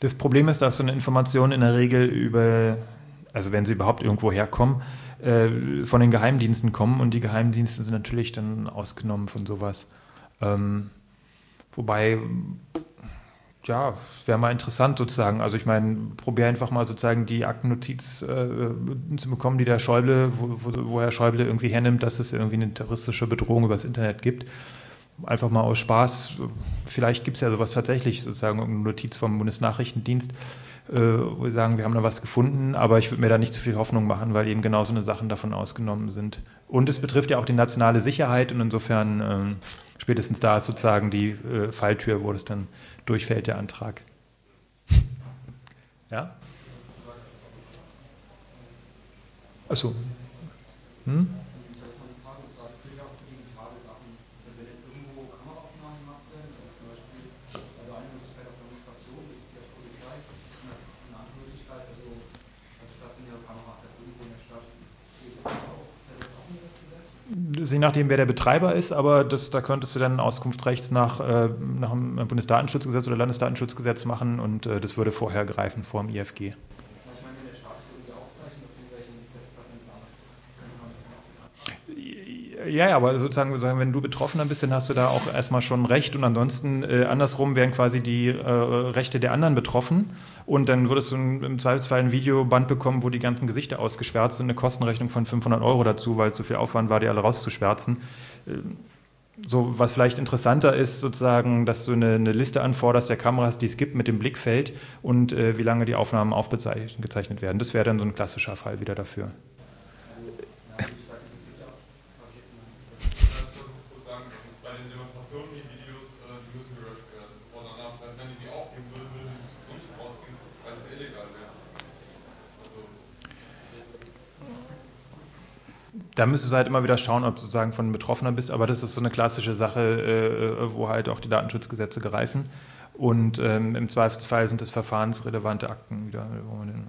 Das Problem ist, dass so eine Information in der Regel über, also wenn sie überhaupt irgendwo herkommen, äh, von den Geheimdiensten kommen und die Geheimdienste sind natürlich dann ausgenommen von sowas. Ähm, wobei, ja, wäre mal interessant sozusagen. Also ich meine, probiere einfach mal sozusagen die Aktennotiz äh, zu bekommen, die der Schäuble, wo, wo, wo Herr Schäuble irgendwie hernimmt, dass es irgendwie eine terroristische Bedrohung übers Internet gibt einfach mal aus Spaß, vielleicht gibt es ja sowas tatsächlich, sozusagen eine Notiz vom Bundesnachrichtendienst, äh, wo wir sagen, wir haben da was gefunden, aber ich würde mir da nicht zu viel Hoffnung machen, weil eben genau so eine Sachen davon ausgenommen sind. Und es betrifft ja auch die nationale Sicherheit und insofern äh, spätestens da ist sozusagen die äh, Falltür, wo das dann durchfällt, der Antrag. ja? Achso. Hm? Je nachdem, wer der Betreiber ist, aber das, da könntest du dann Auskunftsrechts nach, äh, nach dem Bundesdatenschutzgesetz oder Landesdatenschutzgesetz machen und äh, das würde vorher greifen vor dem IFG. Ja, ja, aber sozusagen, wenn du Betroffener bist, dann hast du da auch erstmal schon Recht und ansonsten äh, andersrum wären quasi die äh, Rechte der anderen betroffen und dann würdest du im Zweifelsfall ein Videoband bekommen, wo die ganzen Gesichter ausgesperrt sind, eine Kostenrechnung von 500 Euro dazu, weil es so viel Aufwand war, die alle rauszuschwärzen. Ähm, so, was vielleicht interessanter ist, sozusagen, dass du eine, eine, Liste anforderst der Kameras, die es gibt, mit dem Blickfeld und äh, wie lange die Aufnahmen aufgezeichnet werden. Das wäre dann so ein klassischer Fall wieder dafür. Da müsstest du halt immer wieder schauen, ob du sozusagen von Betroffener bist, aber das ist so eine klassische Sache, äh, wo halt auch die Datenschutzgesetze greifen. Und ähm, im Zweifelsfall sind es verfahrensrelevante Akten wieder. Wo man den,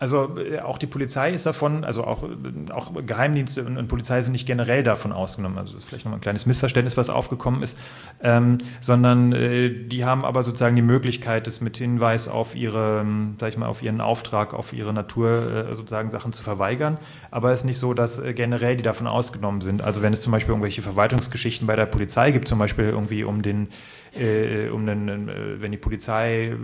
Also äh, auch die Polizei ist davon, also auch, äh, auch Geheimdienste und, und, Polizei sind nicht generell davon ausgenommen. Also das ist vielleicht nochmal ein kleines Missverständnis, was aufgekommen ist, ähm, sondern äh, die haben aber sozusagen die Möglichkeit, es mit Hinweis auf ihre, ähm, sag ich mal, auf ihren Auftrag, auf ihre Natur äh, sozusagen Sachen zu verweigern. Aber es ist nicht so, dass äh, generell die davon ausgenommen sind. Also wenn es zum Beispiel irgendwelche Verwaltungsgeschichten bei der Polizei gibt, zum Beispiel irgendwie um den, äh, um den, wenn die Polizei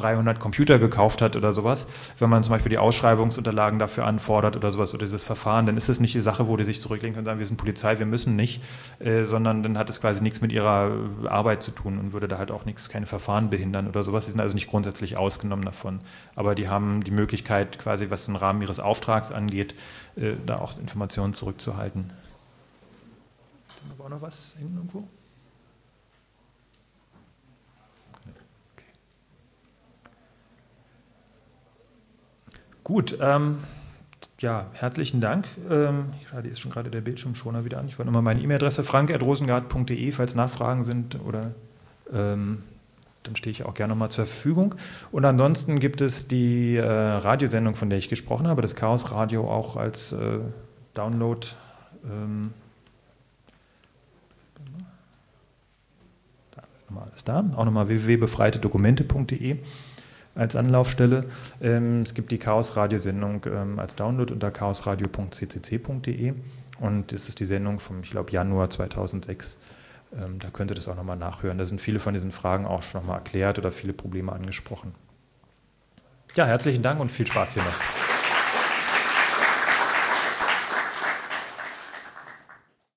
300 Computer gekauft hat oder sowas, wenn man zum Beispiel die Ausschreibungsunterlagen dafür anfordert oder sowas oder dieses Verfahren, dann ist es nicht die Sache, wo die sich zurücklegen können und sagen, wir sind Polizei, wir müssen nicht, äh, sondern dann hat es quasi nichts mit ihrer Arbeit zu tun und würde da halt auch nichts, keine Verfahren behindern oder sowas. Die sind also nicht grundsätzlich ausgenommen davon. Aber die haben die Möglichkeit, quasi was den Rahmen ihres Auftrags angeht, äh, da auch Informationen zurückzuhalten. Haben wir auch noch was hinten irgendwo? Gut, ähm, ja, herzlichen Dank. Ähm, gerade ist schon gerade der Bildschirmschoner wieder an. Ich wollte nochmal meine E-Mail-Adresse frank.rosengart.de, falls Nachfragen sind oder ähm, dann stehe ich auch gerne nochmal zur Verfügung. Und ansonsten gibt es die äh, Radiosendung, von der ich gesprochen habe, das Chaos Radio auch als äh, Download. Ähm, da, nochmal alles da. Auch nochmal www.befreitedokumente.de als Anlaufstelle. Ähm, es gibt die Chaos-Radiosendung ähm, als Download unter chaosradio.ccc.de und das ist die Sendung vom, ich glaube, Januar 2006. Ähm, da könnt ihr das auch nochmal nachhören. Da sind viele von diesen Fragen auch schon nochmal erklärt oder viele Probleme angesprochen. Ja, herzlichen Dank und viel Spaß hier noch.